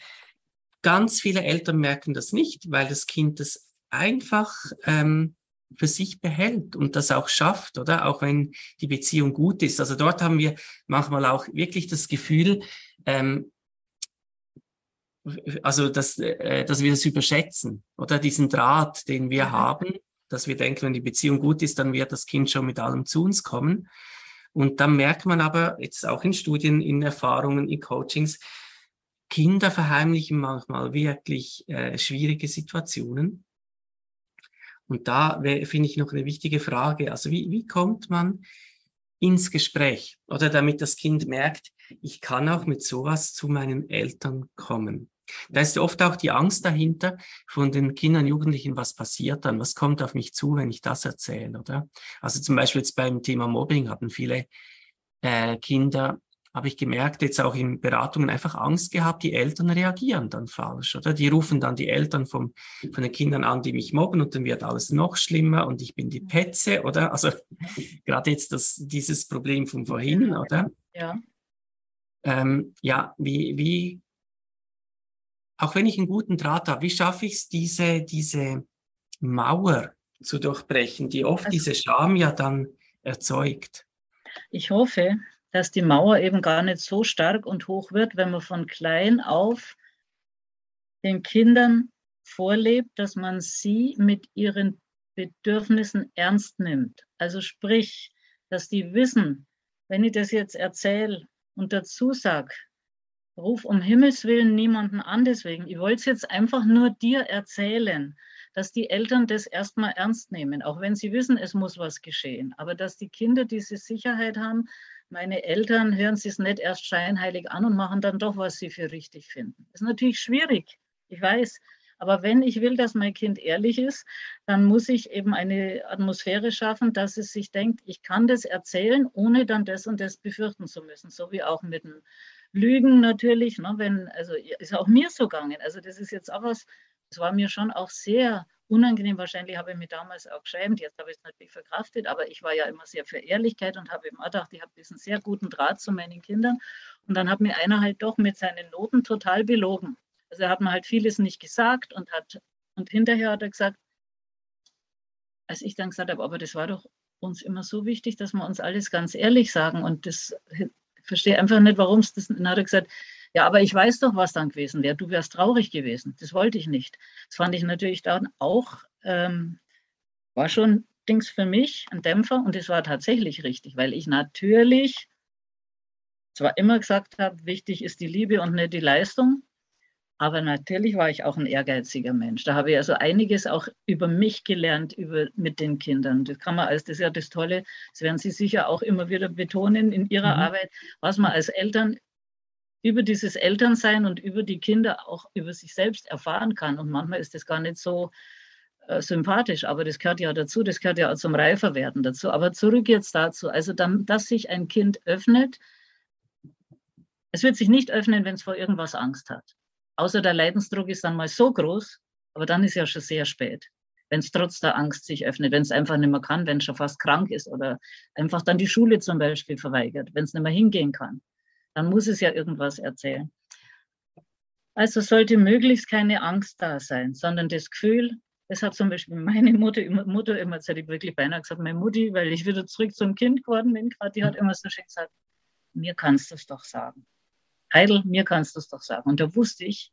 Ganz viele Eltern merken das nicht, weil das Kind das einfach ähm, für sich behält und das auch schafft, oder? Auch wenn die Beziehung gut ist. Also dort haben wir manchmal auch wirklich das Gefühl, ähm, also dass, äh, dass wir das überschätzen oder diesen Draht, den wir mhm. haben, dass wir denken, wenn die Beziehung gut ist, dann wird das Kind schon mit allem zu uns kommen. Und dann merkt man aber jetzt auch in Studien, in Erfahrungen, in Coachings, Kinder verheimlichen manchmal wirklich äh, schwierige Situationen. Und da finde ich noch eine wichtige Frage. Also wie, wie kommt man ins Gespräch oder damit das Kind merkt, ich kann auch mit sowas zu meinen Eltern kommen. Da ist oft auch die Angst dahinter von den Kindern, Jugendlichen, was passiert dann, was kommt auf mich zu, wenn ich das erzähle, oder? Also zum Beispiel jetzt beim Thema Mobbing hatten viele äh, Kinder, habe ich gemerkt, jetzt auch in Beratungen einfach Angst gehabt, die Eltern reagieren dann falsch, oder? Die rufen dann die Eltern vom, von den Kindern an, die mich mobben und dann wird alles noch schlimmer und ich bin die Petze, oder? Also gerade jetzt das, dieses Problem von vorhin, oder? Ja. Ähm, ja, wie, wie auch wenn ich einen guten Draht habe, wie schaffe ich es, diese, diese Mauer zu durchbrechen, die oft also, diese Scham ja dann erzeugt? Ich hoffe, dass die Mauer eben gar nicht so stark und hoch wird, wenn man von klein auf den Kindern vorlebt, dass man sie mit ihren Bedürfnissen ernst nimmt. Also sprich, dass die wissen, wenn ich das jetzt erzähle und dazu sage, ruf um Himmels Willen niemanden an deswegen. Ich wollte es jetzt einfach nur dir erzählen, dass die Eltern das erstmal ernst nehmen, auch wenn sie wissen, es muss was geschehen. Aber dass die Kinder diese Sicherheit haben, meine Eltern hören sich es nicht erst scheinheilig an und machen dann doch, was sie für richtig finden. Das ist natürlich schwierig, ich weiß. Aber wenn ich will, dass mein Kind ehrlich ist, dann muss ich eben eine Atmosphäre schaffen, dass es sich denkt, ich kann das erzählen, ohne dann das und das befürchten zu müssen. So wie auch mit dem Lügen natürlich, ne, wenn, also ist auch mir so gegangen. Also das ist jetzt auch was, es war mir schon auch sehr unangenehm. Wahrscheinlich habe ich mich damals auch geschämt. Jetzt habe ich es natürlich verkraftet, aber ich war ja immer sehr für Ehrlichkeit und habe immer gedacht, ich habe diesen sehr guten Draht zu meinen Kindern. Und dann hat mir einer halt doch mit seinen Noten total belogen. Also er hat mir halt vieles nicht gesagt und hat und hinterher hat er gesagt, als ich dann gesagt habe, aber das war doch uns immer so wichtig, dass wir uns alles ganz ehrlich sagen. Und das verstehe einfach nicht, warum es das. Dann hat er gesagt, ja, aber ich weiß doch, was dann gewesen wäre. Du wärst traurig gewesen. Das wollte ich nicht. Das fand ich natürlich dann auch, ähm, war schon Dings für mich, ein Dämpfer. Und es war tatsächlich richtig, weil ich natürlich zwar immer gesagt habe, wichtig ist die Liebe und nicht die Leistung. Aber natürlich war ich auch ein ehrgeiziger Mensch. Da habe ich also einiges auch über mich gelernt, über, mit den Kindern. Das kann man als, das ist ja das Tolle, das werden Sie sicher auch immer wieder betonen in Ihrer mhm. Arbeit, was man als Eltern über dieses Elternsein und über die Kinder auch über sich selbst erfahren kann. Und manchmal ist das gar nicht so äh, sympathisch, aber das gehört ja dazu, das gehört ja auch zum Reiferwerden dazu. Aber zurück jetzt dazu, also dann, dass sich ein Kind öffnet, es wird sich nicht öffnen, wenn es vor irgendwas Angst hat. Außer der Leidensdruck ist dann mal so groß, aber dann ist ja schon sehr spät. Wenn es trotz der Angst sich öffnet, wenn es einfach nicht mehr kann, wenn es schon fast krank ist oder einfach dann die Schule zum Beispiel verweigert, wenn es nicht mehr hingehen kann dann muss es ja irgendwas erzählen. Also sollte möglichst keine Angst da sein, sondern das Gefühl, das hat zum Beispiel meine Mutter, Mutter immer, jetzt hätte ich wirklich beinahe gesagt, meine Mutti, weil ich wieder zurück zum Kind geworden bin, gerade, die hat immer so schön gesagt, mir kannst du es doch sagen. Heidel, mir kannst du es doch sagen. Und da wusste ich,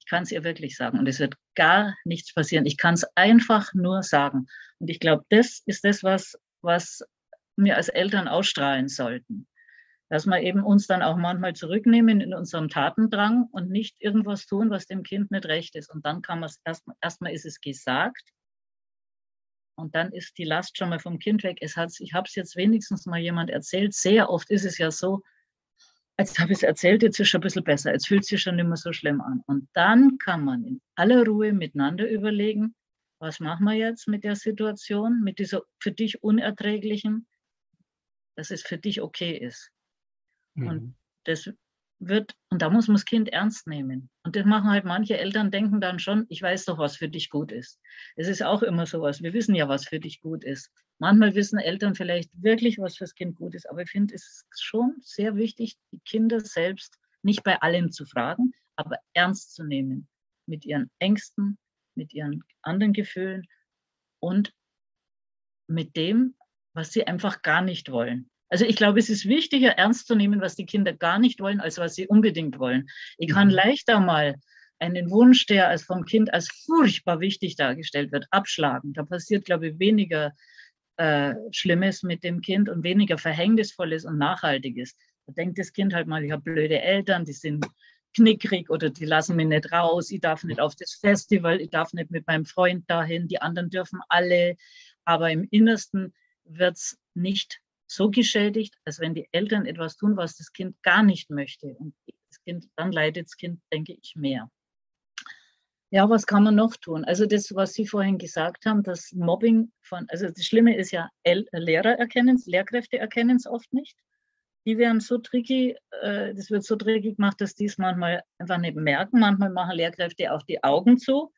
ich kann es ihr wirklich sagen. Und es wird gar nichts passieren. Ich kann es einfach nur sagen. Und ich glaube, das ist das, was, was wir als Eltern ausstrahlen sollten dass wir eben uns dann auch manchmal zurücknehmen in unserem Tatendrang und nicht irgendwas tun, was dem Kind nicht recht ist. Und dann kann man es erstmal, erstmal ist es gesagt und dann ist die Last schon mal vom Kind weg. Es hat, ich habe es jetzt wenigstens mal jemand erzählt. Sehr oft ist es ja so, als habe ich es erzählt, jetzt ist es schon ein bisschen besser, jetzt fühlt es sich schon nicht mehr so schlimm an. Und dann kann man in aller Ruhe miteinander überlegen, was machen wir jetzt mit der Situation, mit dieser für dich unerträglichen, dass es für dich okay ist. Mhm. Und das wird, und da muss man das Kind ernst nehmen. Und das machen halt manche Eltern, denken dann schon, ich weiß doch, was für dich gut ist. Es ist auch immer sowas. Wir wissen ja, was für dich gut ist. Manchmal wissen Eltern vielleicht wirklich, was fürs Kind gut ist. Aber ich finde, es ist schon sehr wichtig, die Kinder selbst nicht bei allem zu fragen, aber ernst zu nehmen. Mit ihren Ängsten, mit ihren anderen Gefühlen und mit dem, was sie einfach gar nicht wollen. Also ich glaube, es ist wichtiger, ernst zu nehmen, was die Kinder gar nicht wollen, als was sie unbedingt wollen. Ich kann mhm. leichter mal einen Wunsch, der als vom Kind als furchtbar wichtig dargestellt wird, abschlagen. Da passiert, glaube ich, weniger äh, Schlimmes mit dem Kind und weniger Verhängnisvolles und Nachhaltiges. Da denkt das Kind halt mal, ich habe blöde Eltern, die sind knickrig oder die lassen mich nicht raus, ich darf nicht auf das Festival, ich darf nicht mit meinem Freund dahin, die anderen dürfen alle. Aber im Innersten wird es nicht so geschädigt, als wenn die Eltern etwas tun, was das Kind gar nicht möchte. Und das kind, dann leidet das Kind, denke ich, mehr. Ja, was kann man noch tun? Also das, was Sie vorhin gesagt haben, das Mobbing von, also das Schlimme ist ja, Lehrer erkennen es, Lehrkräfte erkennen es oft nicht. Die werden so tricky, äh, das wird so tricky gemacht, dass die es manchmal einfach nicht merken. Manchmal machen Lehrkräfte auch die Augen zu,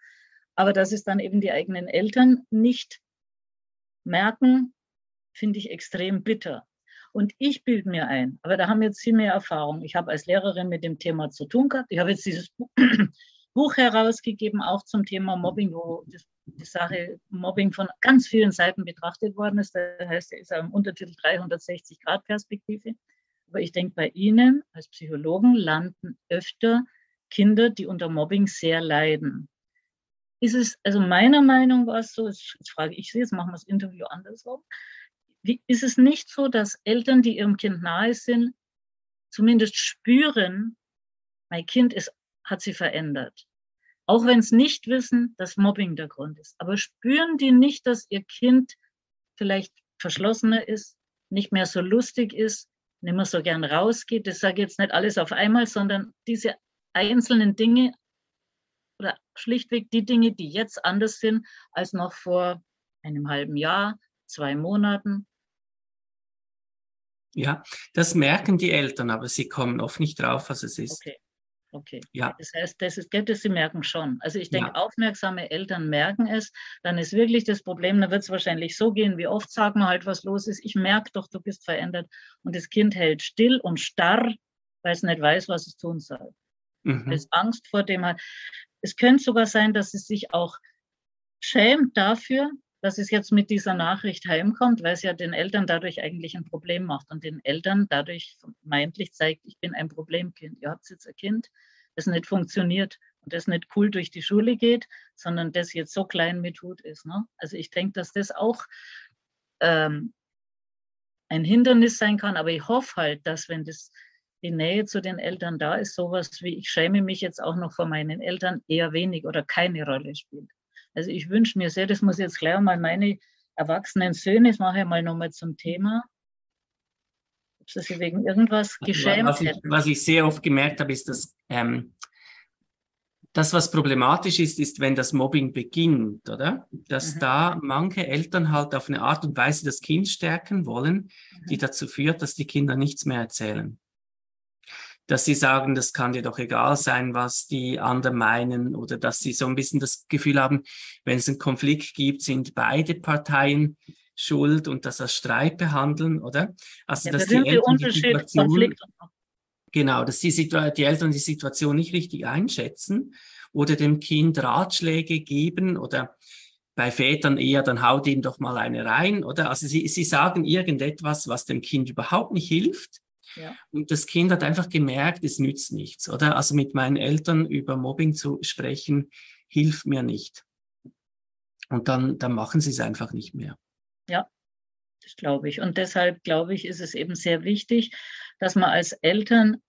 aber dass es dann eben die eigenen Eltern nicht merken, finde ich extrem bitter. Und ich bilde mir ein, aber da haben jetzt Sie mehr Erfahrung. Ich habe als Lehrerin mit dem Thema zu tun gehabt. Ich habe jetzt dieses Buch herausgegeben, auch zum Thema Mobbing, wo die Sache Mobbing von ganz vielen Seiten betrachtet worden ist. Da heißt, ist im Untertitel 360 Grad Perspektive. Aber ich denke, bei Ihnen als Psychologen landen öfter Kinder, die unter Mobbing sehr leiden. Ist es, also meiner Meinung war es so, jetzt frage ich Sie, jetzt machen wir das Interview andersrum wie, ist es nicht so, dass Eltern, die ihrem Kind nahe sind, zumindest spüren, mein Kind ist, hat sie verändert. Auch wenn es nicht wissen, dass Mobbing der Grund ist. Aber spüren die nicht, dass ihr Kind vielleicht verschlossener ist, nicht mehr so lustig ist, nicht mehr so gern rausgeht. Das sage ich jetzt nicht alles auf einmal, sondern diese einzelnen Dinge oder schlichtweg die Dinge, die jetzt anders sind als noch vor einem halben Jahr, zwei Monaten, ja, das merken die Eltern, aber sie kommen oft nicht drauf, was es ist. Okay. Okay. Ja. Das heißt, das ist, das, sie merken schon. Also ich denke, ja. aufmerksame Eltern merken es. Dann ist wirklich das Problem, dann wird es wahrscheinlich so gehen, wie oft sagen wir halt, was los ist. Ich merke doch, du bist verändert. Und das Kind hält still und starr, weil es nicht weiß, was es tun soll. Mhm. Es Angst vor dem hat. Es könnte sogar sein, dass es sich auch schämt dafür, dass es jetzt mit dieser Nachricht heimkommt, weil es ja den Eltern dadurch eigentlich ein Problem macht und den Eltern dadurch vermeintlich zeigt, ich bin ein Problemkind. Ihr habt jetzt ein Kind, das nicht funktioniert und das nicht cool durch die Schule geht, sondern das jetzt so klein mit Hut ist. Ne? Also ich denke, dass das auch ähm, ein Hindernis sein kann, aber ich hoffe halt, dass wenn das die Nähe zu den Eltern da ist, sowas wie ich schäme mich jetzt auch noch vor meinen Eltern eher wenig oder keine Rolle spielt. Also ich wünsche mir sehr, das muss jetzt gleich mal meine erwachsenen Söhne, das mache ich mal nochmal zum Thema, ob sie sich wegen irgendwas geschämt was ich, was ich sehr oft gemerkt habe, ist, dass ähm, das, was problematisch ist, ist, wenn das Mobbing beginnt, oder? Dass mhm. da manche Eltern halt auf eine Art und Weise das Kind stärken wollen, mhm. die dazu führt, dass die Kinder nichts mehr erzählen dass sie sagen, das kann dir doch egal sein, was die anderen meinen oder dass sie so ein bisschen das Gefühl haben, wenn es einen Konflikt gibt, sind beide Parteien schuld und das als Streit behandeln, oder? Also ja, dass die Eltern die Situation, genau, dass die, die Eltern die Situation nicht richtig einschätzen oder dem Kind Ratschläge geben oder bei Vätern eher, dann haut ihm doch mal eine rein, oder? Also sie, sie sagen irgendetwas, was dem Kind überhaupt nicht hilft ja. Und das Kind hat einfach gemerkt, es nützt nichts, oder? Also mit meinen Eltern über Mobbing zu sprechen, hilft mir nicht. Und dann, dann machen sie es einfach nicht mehr. Ja, das glaube ich. Und deshalb glaube ich, ist es eben sehr wichtig, dass man als Eltern,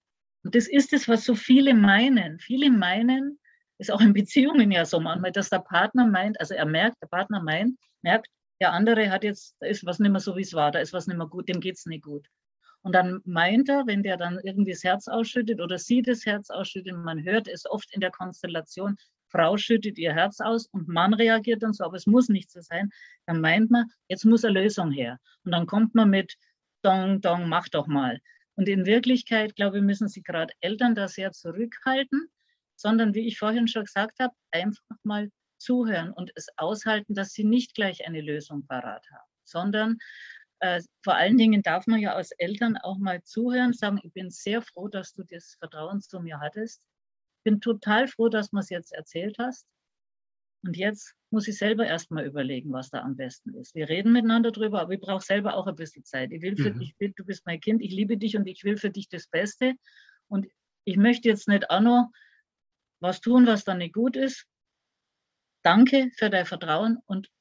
und das ist es, was so viele meinen, viele meinen, ist auch in Beziehungen ja so manchmal, dass der Partner meint, also er merkt, der Partner meint, merkt, der andere hat jetzt, da ist was nicht mehr so, wie es war, da ist was nicht mehr gut, dem geht es nicht gut. Und dann meint er, wenn der dann irgendwie das Herz ausschüttet oder sie das Herz ausschüttet, man hört es oft in der Konstellation, Frau schüttet ihr Herz aus und Mann reagiert dann so, aber es muss nicht so sein, dann meint man, jetzt muss eine Lösung her. Und dann kommt man mit Dong, Dong, mach doch mal. Und in Wirklichkeit, glaube ich, müssen sie gerade Eltern da sehr zurückhalten, sondern wie ich vorhin schon gesagt habe, einfach mal zuhören und es aushalten, dass sie nicht gleich eine Lösung parat haben, sondern äh, vor allen Dingen darf man ja als Eltern auch mal zuhören, sagen, ich bin sehr froh, dass du das Vertrauen zu mir hattest. Ich bin total froh, dass du es jetzt erzählt hast. Und jetzt muss ich selber erstmal überlegen, was da am besten ist. Wir reden miteinander drüber, aber ich brauche selber auch ein bisschen Zeit. Ich will für mhm. dich, du bist mein Kind, ich liebe dich und ich will für dich das Beste. Und ich möchte jetzt nicht auch noch was tun, was dann nicht gut ist. Danke für dein Vertrauen und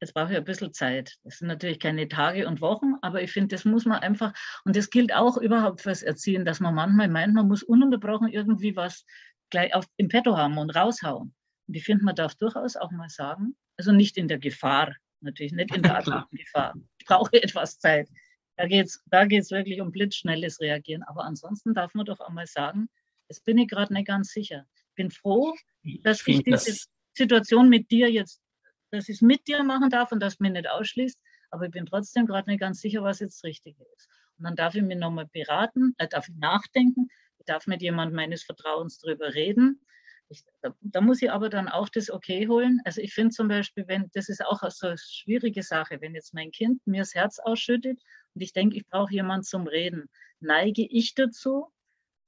es braucht ja ein bisschen Zeit. Das sind natürlich keine Tage und Wochen, aber ich finde, das muss man einfach, und das gilt auch überhaupt fürs Erziehen, dass man manchmal meint, man muss ununterbrochen irgendwie was gleich auf, im Petto haben und raushauen. Und ich finde, man darf durchaus auch mal sagen, also nicht in der Gefahr, natürlich nicht in der akuten Gefahr. Ich brauche etwas Zeit. Da geht es da geht's wirklich um blitzschnelles Reagieren. Aber ansonsten darf man doch auch mal sagen, das bin ich gerade nicht ganz sicher. Ich bin froh, dass ich, ich diese das Situation mit dir jetzt dass ich es mit dir machen darf und das mir nicht ausschließt, aber ich bin trotzdem gerade nicht ganz sicher, was jetzt richtig ist. Und dann darf ich mir nochmal beraten, äh, darf ich nachdenken, ich darf mit jemandem meines Vertrauens drüber reden. Ich, da, da, muss ich aber dann auch das Okay holen. Also ich finde zum Beispiel, wenn, das ist auch so eine schwierige Sache, wenn jetzt mein Kind mir das Herz ausschüttet und ich denke, ich brauche jemanden zum Reden, neige ich dazu,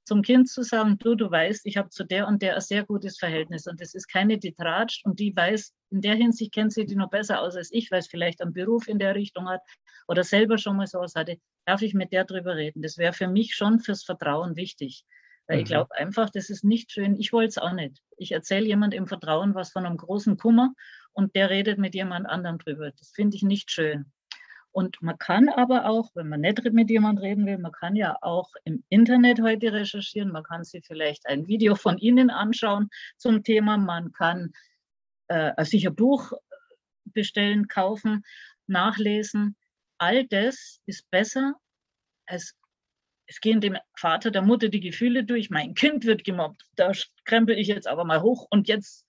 zum Kind zu sagen, du, du weißt, ich habe zu der und der ein sehr gutes Verhältnis und das ist keine, die tratscht und die weiß, in der Hinsicht kennt sie die noch besser aus als ich, weil es vielleicht einen Beruf in der Richtung hat oder selber schon mal sowas hatte, darf ich mit der drüber reden. Das wäre für mich schon fürs Vertrauen wichtig. Weil mhm. ich glaube einfach, das ist nicht schön. Ich wollte es auch nicht. Ich erzähle jemand im Vertrauen was von einem großen Kummer und der redet mit jemand anderem drüber. Das finde ich nicht schön. Und man kann aber auch, wenn man nicht mit jemandem reden will, man kann ja auch im Internet heute recherchieren. Man kann sich vielleicht ein Video von Ihnen anschauen zum Thema. Man kann äh, sich ein Buch bestellen, kaufen, nachlesen. All das ist besser als es gehen dem Vater, der Mutter die Gefühle durch. Mein Kind wird gemobbt. Da krempel ich jetzt aber mal hoch und jetzt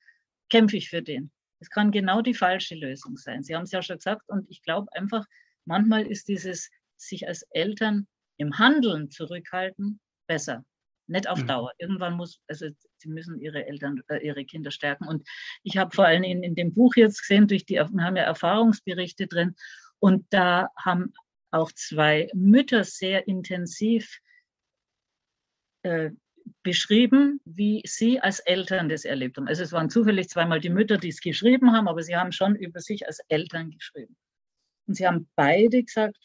kämpfe ich für den. Es kann genau die falsche Lösung sein. Sie haben es ja schon gesagt und ich glaube einfach, manchmal ist dieses sich als Eltern im Handeln zurückhalten besser. nicht auf mhm. Dauer. Irgendwann muss, also sie müssen ihre Eltern, äh, ihre Kinder stärken. Und ich habe vor allem in, in dem Buch jetzt gesehen, durch die, wir haben ja Erfahrungsberichte drin, und da haben auch zwei Mütter sehr intensiv äh, beschrieben, wie sie als Eltern das erlebt haben. Also es waren zufällig zweimal die Mütter, die es geschrieben haben, aber sie haben schon über sich als Eltern geschrieben. Und sie haben beide gesagt,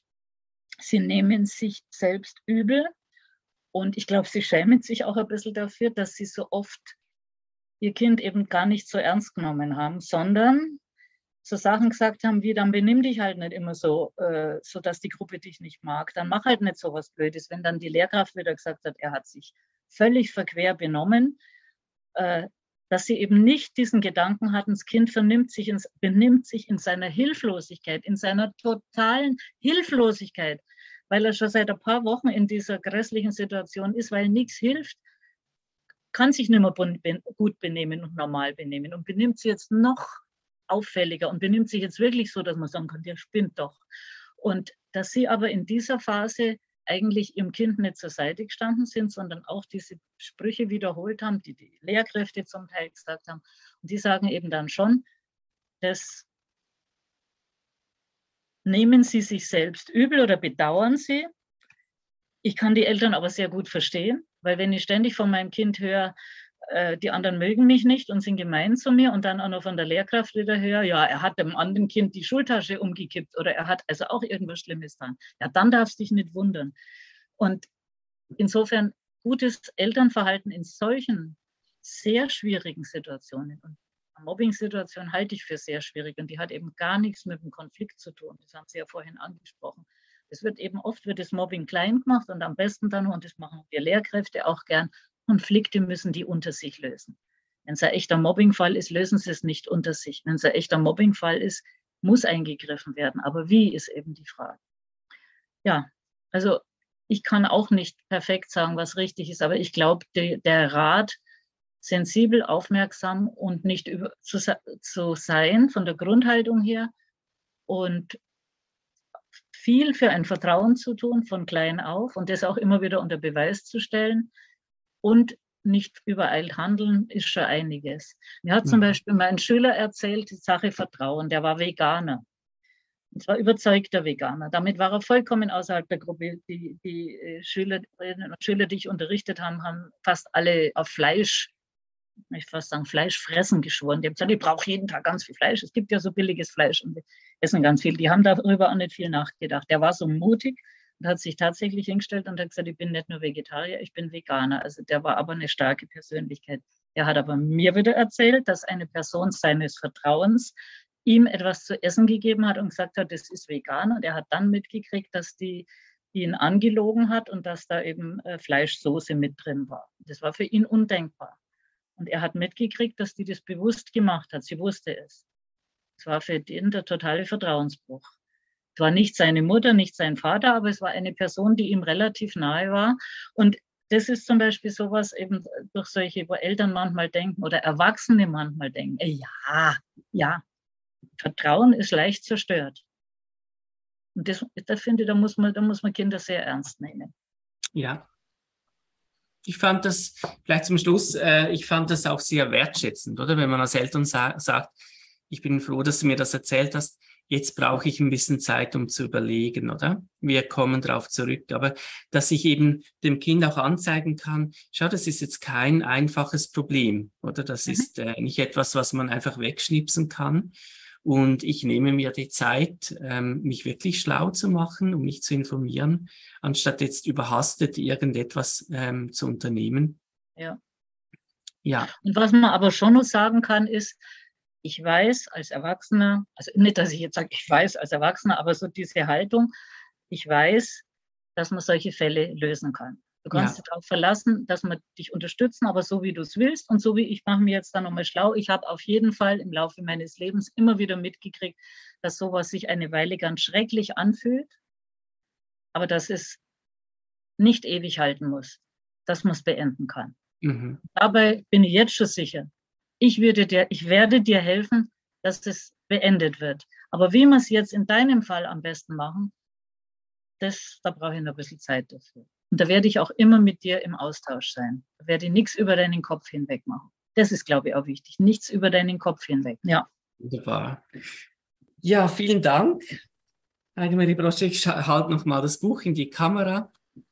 sie nehmen sich selbst übel. Und ich glaube, sie schämen sich auch ein bisschen dafür, dass sie so oft ihr Kind eben gar nicht so ernst genommen haben, sondern so Sachen gesagt haben wie, dann benimm dich halt nicht immer so, äh, so dass die Gruppe dich nicht mag. Dann mach halt nicht so was Blödes. Wenn dann die Lehrkraft wieder gesagt hat, er hat sich völlig verquer benommen, äh, dass sie eben nicht diesen Gedanken hatten, das Kind vernimmt sich ins, benimmt sich in seiner Hilflosigkeit, in seiner totalen Hilflosigkeit, weil er schon seit ein paar Wochen in dieser grässlichen Situation ist, weil nichts hilft, kann sich nicht mehr gut benehmen und normal benehmen und benimmt sich jetzt noch auffälliger und benimmt sich jetzt wirklich so, dass man sagen kann, der spinnt doch. Und dass sie aber in dieser Phase eigentlich ihrem Kind nicht zur Seite gestanden sind, sondern auch diese Sprüche wiederholt haben, die die Lehrkräfte zum Teil gesagt haben. Und die sagen eben dann schon, dass nehmen sie sich selbst übel oder bedauern sie. Ich kann die Eltern aber sehr gut verstehen, weil wenn ich ständig von meinem Kind höre, äh, die anderen mögen mich nicht und sind gemein zu mir und dann auch noch von der Lehrkraft wieder höre, ja, er hat dem anderen Kind die Schultasche umgekippt oder er hat also auch irgendwas Schlimmes dran. Ja, dann darfst du dich nicht wundern. Und insofern gutes Elternverhalten in solchen sehr schwierigen Situationen und Mobbing-Situation halte ich für sehr schwierig und die hat eben gar nichts mit dem Konflikt zu tun. Das haben Sie ja vorhin angesprochen. Es wird eben oft wird das Mobbing klein gemacht und am besten dann, und das machen wir Lehrkräfte auch gern, Konflikte müssen die unter sich lösen. Wenn es ein echter Mobbingfall ist, lösen sie es nicht unter sich. Wenn es ein echter Mobbingfall ist, muss eingegriffen werden. Aber wie ist eben die Frage? Ja, also ich kann auch nicht perfekt sagen, was richtig ist, aber ich glaube, der Rat, sensibel, aufmerksam und nicht über, zu, zu sein von der Grundhaltung her und viel für ein Vertrauen zu tun, von klein auf und das auch immer wieder unter Beweis zu stellen, und nicht übereilt handeln, ist schon einiges. Mir hat zum mhm. Beispiel mein Schüler erzählt, die Sache Vertrauen, der war Veganer. Und zwar überzeugter Veganer. Damit war er vollkommen außerhalb der Gruppe. Die, die äh, Schülerinnen und Schüler, die ich unterrichtet habe, haben fast alle auf Fleisch, ich fast sagen, Fleisch fressen geschworen. Die haben gesagt, ich brauche jeden Tag ganz viel Fleisch. Es gibt ja so billiges Fleisch und wir essen ganz viel. Die haben darüber auch nicht viel nachgedacht. Der war so mutig und hat sich tatsächlich hingestellt und hat gesagt, ich bin nicht nur Vegetarier, ich bin Veganer. Also der war aber eine starke Persönlichkeit. Er hat aber mir wieder erzählt, dass eine Person seines Vertrauens ihm etwas zu essen gegeben hat und gesagt hat, das ist vegan. Und er hat dann mitgekriegt, dass die ihn angelogen hat und dass da eben äh, Fleischsoße mit drin war. Das war für ihn undenkbar. Und er hat mitgekriegt, dass die das bewusst gemacht hat. Sie wusste es. Es war für ihn der totale Vertrauensbruch. Es war nicht seine Mutter, nicht sein Vater, aber es war eine Person, die ihm relativ nahe war. Und das ist zum Beispiel sowas eben durch solche, wo Eltern manchmal denken oder Erwachsene manchmal denken, äh, ja, ja, Vertrauen ist leicht zerstört. Und das, da finde ich, da muss man, da muss man Kinder sehr ernst nehmen. Ja. Ich fand das, vielleicht zum Schluss, äh, ich fand das auch sehr wertschätzend, oder? Wenn man als Eltern sa sagt, ich bin froh, dass du mir das erzählt hast jetzt brauche ich ein bisschen Zeit, um zu überlegen, oder? Wir kommen darauf zurück. Aber dass ich eben dem Kind auch anzeigen kann, schau, das ist jetzt kein einfaches Problem, oder? Das mhm. ist äh, nicht etwas, was man einfach wegschnipsen kann. Und ich nehme mir die Zeit, ähm, mich wirklich schlau zu machen, um mich zu informieren, anstatt jetzt überhastet irgendetwas ähm, zu unternehmen. Ja. Ja. Und was man aber schon noch sagen kann, ist, ich weiß als Erwachsener, also nicht, dass ich jetzt sage, ich weiß als Erwachsener, aber so diese Haltung, ich weiß, dass man solche Fälle lösen kann. Du kannst ja. dich darauf verlassen, dass wir dich unterstützen, aber so wie du es willst und so wie ich mache mir jetzt dann nochmal schlau. Ich habe auf jeden Fall im Laufe meines Lebens immer wieder mitgekriegt, dass sowas sich eine Weile ganz schrecklich anfühlt, aber dass es nicht ewig halten muss, dass man es beenden kann. Mhm. Dabei bin ich jetzt schon sicher, ich, würde dir, ich werde dir helfen, dass es beendet wird. Aber wie wir es jetzt in deinem Fall am besten machen, das, da brauche ich noch ein bisschen Zeit dafür. Und da werde ich auch immer mit dir im Austausch sein. Da werde ich nichts über deinen Kopf hinweg machen. Das ist, glaube ich, auch wichtig. Nichts über deinen Kopf hinweg. Ja. Wunderbar. Ja, vielen Dank. Heidemarie Brosche, ich halte nochmal das Buch in die Kamera.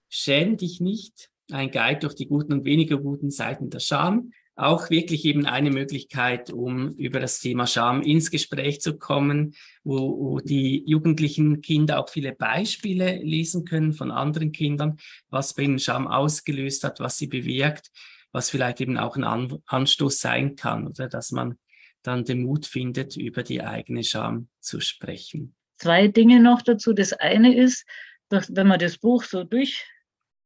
Schäm dich nicht. Ein Guide durch die guten und weniger guten Seiten der Scham auch wirklich eben eine Möglichkeit, um über das Thema Scham ins Gespräch zu kommen, wo, wo, die jugendlichen Kinder auch viele Beispiele lesen können von anderen Kindern, was bei ihnen Scham ausgelöst hat, was sie bewirkt, was vielleicht eben auch ein An Anstoß sein kann oder dass man dann den Mut findet, über die eigene Scham zu sprechen. Zwei Dinge noch dazu. Das eine ist, dass wenn man das Buch so durch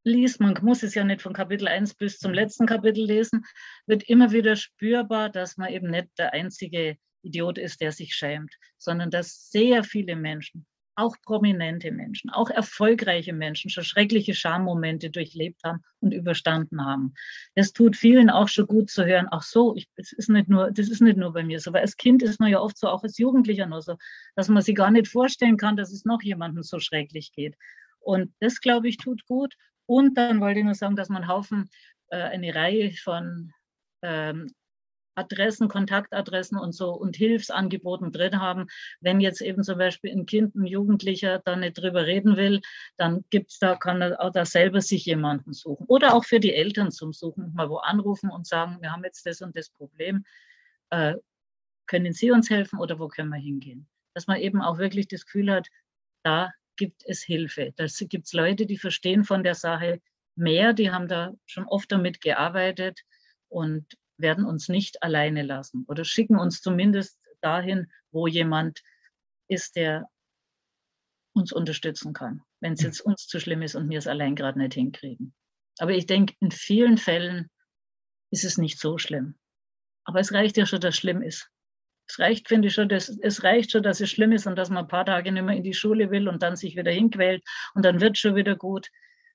liest, man muss es ja nicht von Kapitel 1 bis zum letzten Kapitel lesen, wird immer wieder spürbar, dass man eben nicht der einzige Idiot ist, der sich schämt, sondern dass sehr viele Menschen, auch prominente Menschen, auch erfolgreiche Menschen schon schreckliche Schammomente durchlebt haben und überstanden haben. Das tut vielen auch schon gut zu hören. Ach so, ich, das ist nicht nur, das ist nicht nur bei mir so, weil als Kind ist man ja oft so, auch als Jugendlicher nur so, dass man sich gar nicht vorstellen kann, dass es noch jemandem so schrecklich geht. Und das, glaube ich, tut gut. Und dann wollte ich nur sagen, dass man Haufen, äh, eine Reihe von ähm, Adressen, Kontaktadressen und so und Hilfsangeboten drin haben. Wenn jetzt eben zum Beispiel ein Kind, ein Jugendlicher da nicht drüber reden will, dann gibt's da, kann er auch da selber sich jemanden suchen. Oder auch für die Eltern zum Suchen, mal wo anrufen und sagen, wir haben jetzt das und das Problem. Äh, können Sie uns helfen oder wo können wir hingehen? Dass man eben auch wirklich das Gefühl hat, da gibt es Hilfe. Da gibt es Leute, die verstehen von der Sache mehr, die haben da schon oft damit gearbeitet und werden uns nicht alleine lassen oder schicken uns zumindest dahin, wo jemand ist, der uns unterstützen kann, wenn es jetzt uns zu schlimm ist und wir es allein gerade nicht hinkriegen. Aber ich denke, in vielen Fällen ist es nicht so schlimm. Aber es reicht ja schon, dass es schlimm ist. Es reicht, finde ich schon, dass, es reicht schon, dass es schlimm ist und dass man ein paar Tage nicht mehr in die Schule will und dann sich wieder hinquält und dann wird es schon wieder gut.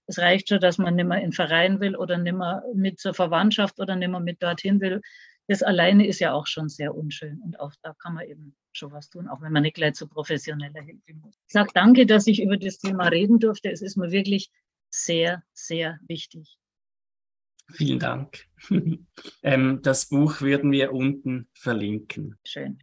Es reicht schon, dass man nicht mehr in den Verein will oder nicht mehr mit zur Verwandtschaft oder nicht mehr mit dorthin will. Das alleine ist ja auch schon sehr unschön und auch da kann man eben schon was tun, auch wenn man nicht gleich zu professioneller Hilfe muss. Ich sage danke, dass ich über das Thema reden durfte. Es ist mir wirklich sehr, sehr wichtig. Vielen Dank. ähm, das Buch werden wir unten verlinken. Schön.